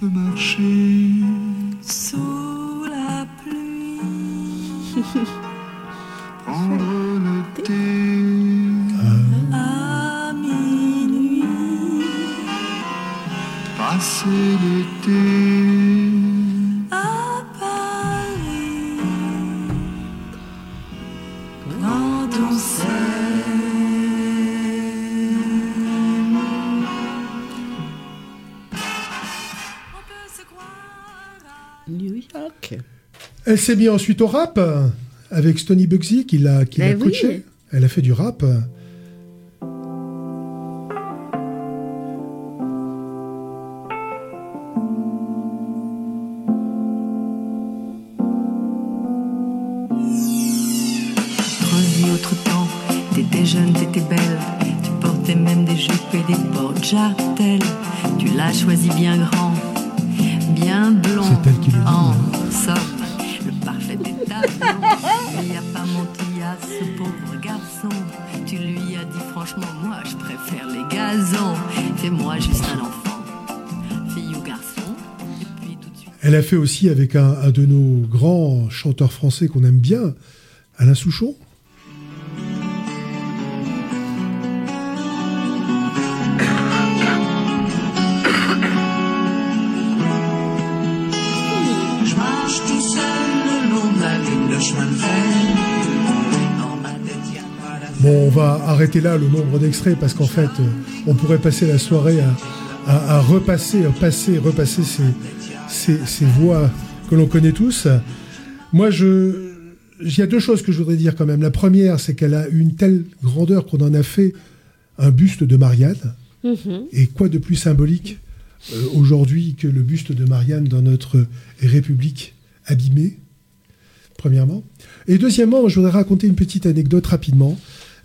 Peut marcher Sous la pluie, Prendre le thé. À minuit, Passer l'été. Elle s'est mise ensuite au rap avec Stony Bugsy qui l'a qui l'a oui. coaché. Elle a fait du rap. Fait aussi avec un, un de nos grands chanteurs français qu'on aime bien, Alain Souchon. Bon, on va arrêter là le nombre d'extraits parce qu'en fait, euh, on pourrait passer la soirée à, à- à repasser, à passer, repasser ces, ces- ces voix que l'on connaît tous. Moi, je, il y a deux choses que je voudrais dire quand même. La première, c'est qu'elle a une telle grandeur qu'on en a fait un buste de Marianne. Mhm. Et quoi de plus symbolique euh, aujourd'hui que le buste de Marianne dans notre République abîmée, premièrement. Et deuxièmement, je voudrais raconter une petite anecdote rapidement,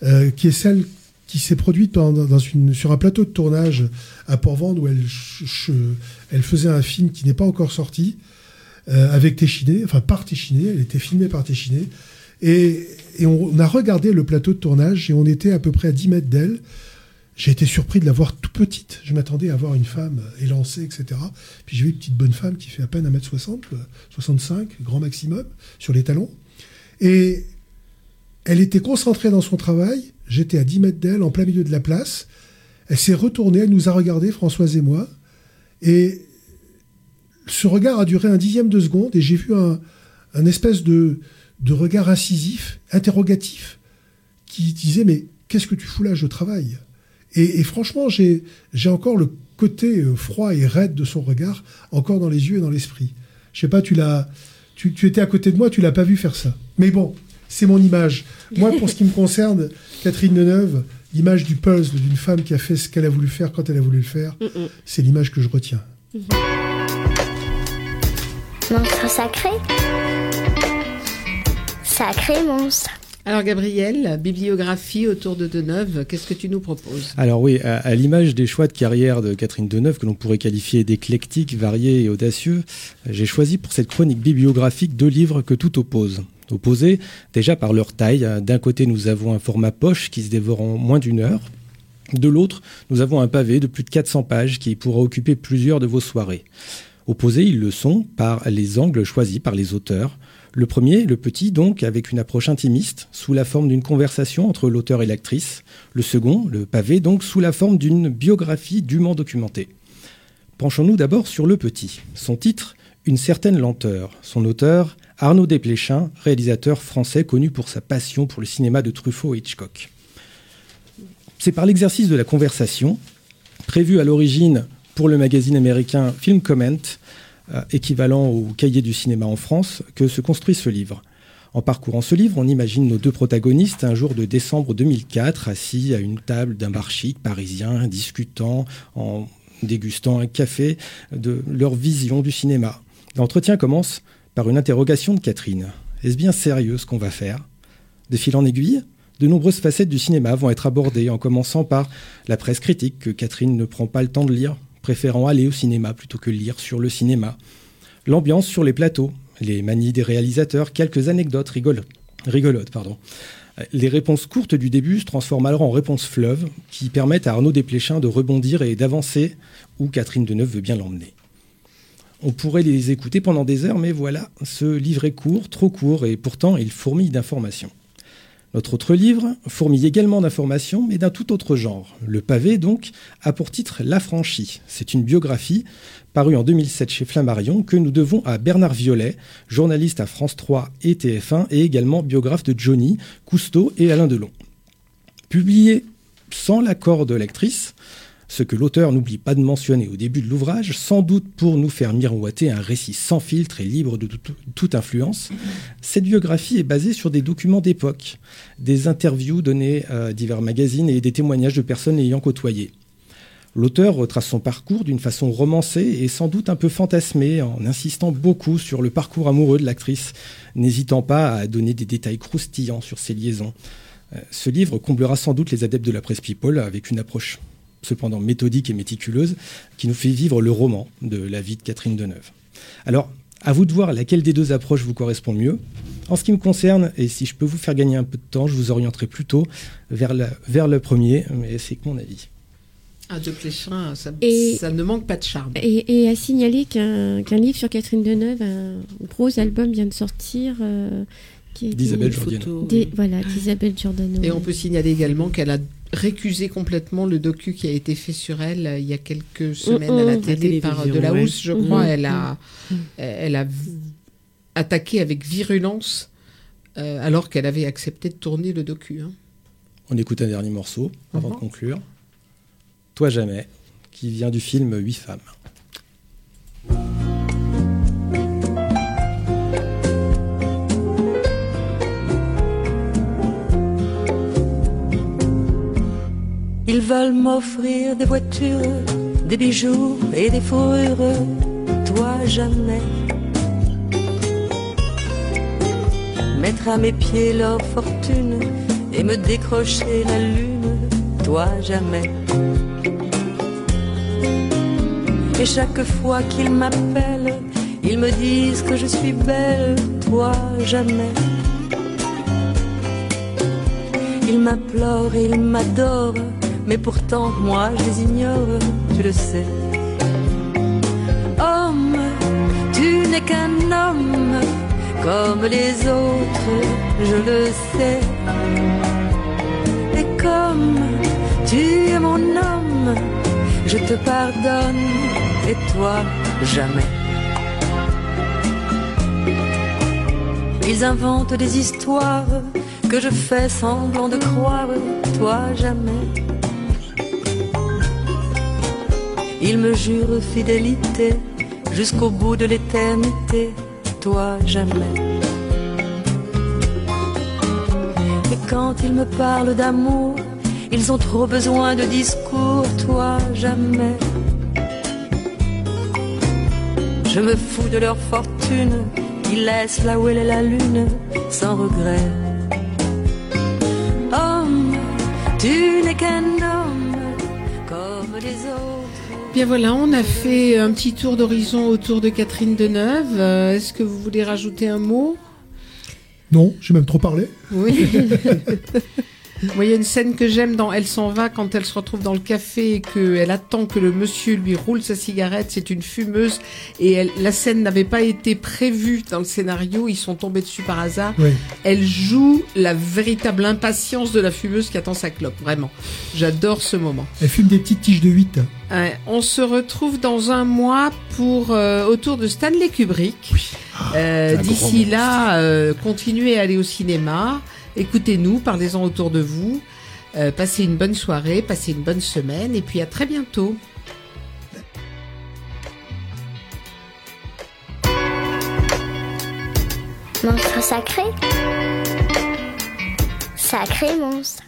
euh, qui est celle qui s'est produite dans, une, sur un plateau de tournage à Port-Vendre où elle, elle faisait un film qui n'est pas encore sorti, euh, avec Téchiné, enfin par Téchiné, elle était filmée par Téchiné. Et, et on, a regardé le plateau de tournage et on était à peu près à 10 mètres d'elle. J'ai été surpris de la voir tout petite. Je m'attendais à voir une femme élancée, etc. Puis j'ai vu une petite bonne femme qui fait à peine 1m60, euh, 65, grand maximum, sur les talons. Et elle était concentrée dans son travail. J'étais à 10 mètres d'elle, en plein milieu de la place. Elle s'est retournée, elle nous a regardés, Françoise et moi. Et ce regard a duré un dixième de seconde et j'ai vu un, espèce de, regard incisif, interrogatif, qui disait Mais qu'est-ce que tu fous là? Je travaille. Et, franchement, j'ai j'ai encore le côté euh, froid et raide de son regard, encore dans les yeux et dans l'esprit. Je sais pas, tu l'as. Tu, tu étais à côté de moi, tu l'as pas vu faire ça. Mais bon, c'est mon image. Moi, pour ce qui me concerne, Catherine Deneuve, l'image du puzzle d'une femme qui a fait ce qu'elle a voulu faire quand elle a voulu le faire, c'est l'image que je retiens. Monstre sacré Sacré monstre. Alors Gabriel, bibliographie autour de Deneuve, qu'est-ce que tu nous proposes? Alors oui, à, à l'image des choix de carrière de Catherine Deneuve, que l'on pourrait qualifier d'éclectiques, variés et audacieux, j'ai choisi pour cette chronique bibliographique deux livres que tout oppose. Opposés déjà par leur taille. D'un côté, nous avons un format poche qui se dévore en moins d'une heure. De l'autre, nous avons un pavé de plus de 400 pages qui pourra occuper plusieurs de vos soirées. Opposés, ils le sont par les angles choisis par les auteurs. Le premier, le petit, donc, avec une approche intimiste, sous la forme d'une conversation entre l'auteur et l'actrice. Le second, le pavé, donc, sous la forme d'une biographie dûment documentée. Penchons-nous d'abord sur le petit. Son titre, Une certaine lenteur. Son auteur, Arnaud Desplechin, réalisateur français connu pour sa passion pour le cinéma de Truffaut et Hitchcock. C'est par l'exercice de la conversation, prévu à l'origine pour le magazine américain Film Comment, euh, équivalent au cahier du cinéma en France, que se construit ce livre. En parcourant ce livre, on imagine nos deux protagonistes un jour de décembre 2004, assis à une table d'un bar chic parisien, discutant, en dégustant un café, de leur vision du cinéma. L'entretien commence par une interrogation de Catherine. Est-ce bien sérieux ce qu'on va faire? De fil en aiguille, de nombreuses facettes du cinéma vont être abordées, en commençant par la presse critique que Catherine ne prend pas le temps de lire, préférant aller au cinéma plutôt que lire sur le cinéma. L'ambiance sur les plateaux, les manies des réalisateurs, quelques anecdotes rigolotes. Les réponses courtes du début se transforment alors en réponses fleuves qui permettent à Arnaud Desplechin de rebondir et d'avancer où Catherine Deneuve veut bien l'emmener. On pourrait les écouter pendant des heures, mais voilà, ce livre est court, trop court, et pourtant il fourmille d'informations. Notre autre livre fourmille également d'informations, mais d'un tout autre genre. Le pavé, donc, a pour titre L'affranchi. C'est une biographie parue en 2007 chez Flammarion que nous devons à Bernard Violet, journaliste à France 3 et TF1 et également biographe de Johnny, Cousteau et Alain Delon. Publié sans l'accord de l'actrice, ce que l'auteur n'oublie pas de mentionner au début de l'ouvrage, sans doute pour nous faire miroiter un récit sans filtre et libre de tout- toute influence. Cette biographie est basée sur des documents d'époque, des interviews données à divers magazines et des témoignages de personnes l'ayant côtoyé. L'auteur retrace son parcours d'une façon romancée et sans doute un peu fantasmée, en insistant beaucoup sur le parcours amoureux de l'actrice, n'hésitant pas à donner des détails croustillants sur ses liaisons. Euh, Ce livre comblera sans doute les adeptes de la presse people avec une approche cependant méthodique et méticuleuse qui nous fait vivre le roman de la vie de Catherine Deneuve. Alors, à vous de voir laquelle des deux approches vous correspond mieux. En ce qui me concerne, et si je peux vous faire gagner un peu de temps, je vous orienterai plutôt vers, la- vers le premier, mais c'est que mon avis. Ah, de Pléchin, ça, Et- ça ne manque pas de charme. Et, et à signaler qu'un livre sur Catherine Deneuve, un gros album vient de sortir. euh, D'Isabelle Giordano. Des-. Voilà, d'Isabelle Giordano. Et on peut signaler également qu'elle a récusé complètement le docu qui a été fait sur elle euh, il y a quelques semaines à la mm. télé La par télévision, De La ouais. Housse, je crois. Mhm. Elle a, elle a v- attaqué avec virulence euh, alors qu'elle avait accepté de tourner le docu. hein. On écoute un dernier morceau avant Mhm. de conclure. Toi jamais, qui vient du film Huit femmes. Ils veulent m'offrir des voitures, des bijoux et des fourrures, toi jamais. Mettre à mes pieds leur fortune et me décrocher la lune, toi jamais. Et chaque fois qu'ils m'appellent, ils me disent que je suis belle, toi jamais. Ils m'implorent et ils m'adorent, mais pourtant moi je les ignore, tu le sais. Homme, tu n'es qu'un homme comme les autres, je le sais. Et comme tu es mon homme, je te pardonne et toi jamais. Ils inventent des histoires que je fais semblant de croire, toi jamais. Ils me jurent fidélité jusqu'au bout de l'éternité, toi jamais. Et quand ils me parlent d'amour, ils ont trop besoin de discours, toi jamais. Je me fous de leur fortune, ils laissent là où elle est la lune, sans regret. Homme, tu n'es qu'un Bien voilà, on a fait un petit tour d'horizon autour de Catherine Deneuve. Euh, Est-ce que vous voulez rajouter un mot? Non, j'ai même trop parlé. Oui. Moi, il y a une scène que j'aime dans Elle s'en va quand elle se retrouve dans le café et qu'elle attend que le monsieur lui roule sa cigarette. C'est une fumeuse et elle, la scène n'avait pas été prévue dans le scénario. Ils sont tombés dessus par hasard. Oui. Elle joue la véritable impatience de la fumeuse qui attend sa clope. Vraiment. J'adore ce moment. Elle fume des petites tiges de 8. Ouais, on se retrouve dans un mois pour euh, autour de Stanley Kubrick. Euh, un grand D'ici là, euh, continuez à aller au cinéma, écoutez-nous, parlez-en autour de vous, euh, passez une bonne soirée, passez une bonne semaine et puis à très bientôt. Monstre sacré. Sacré monstre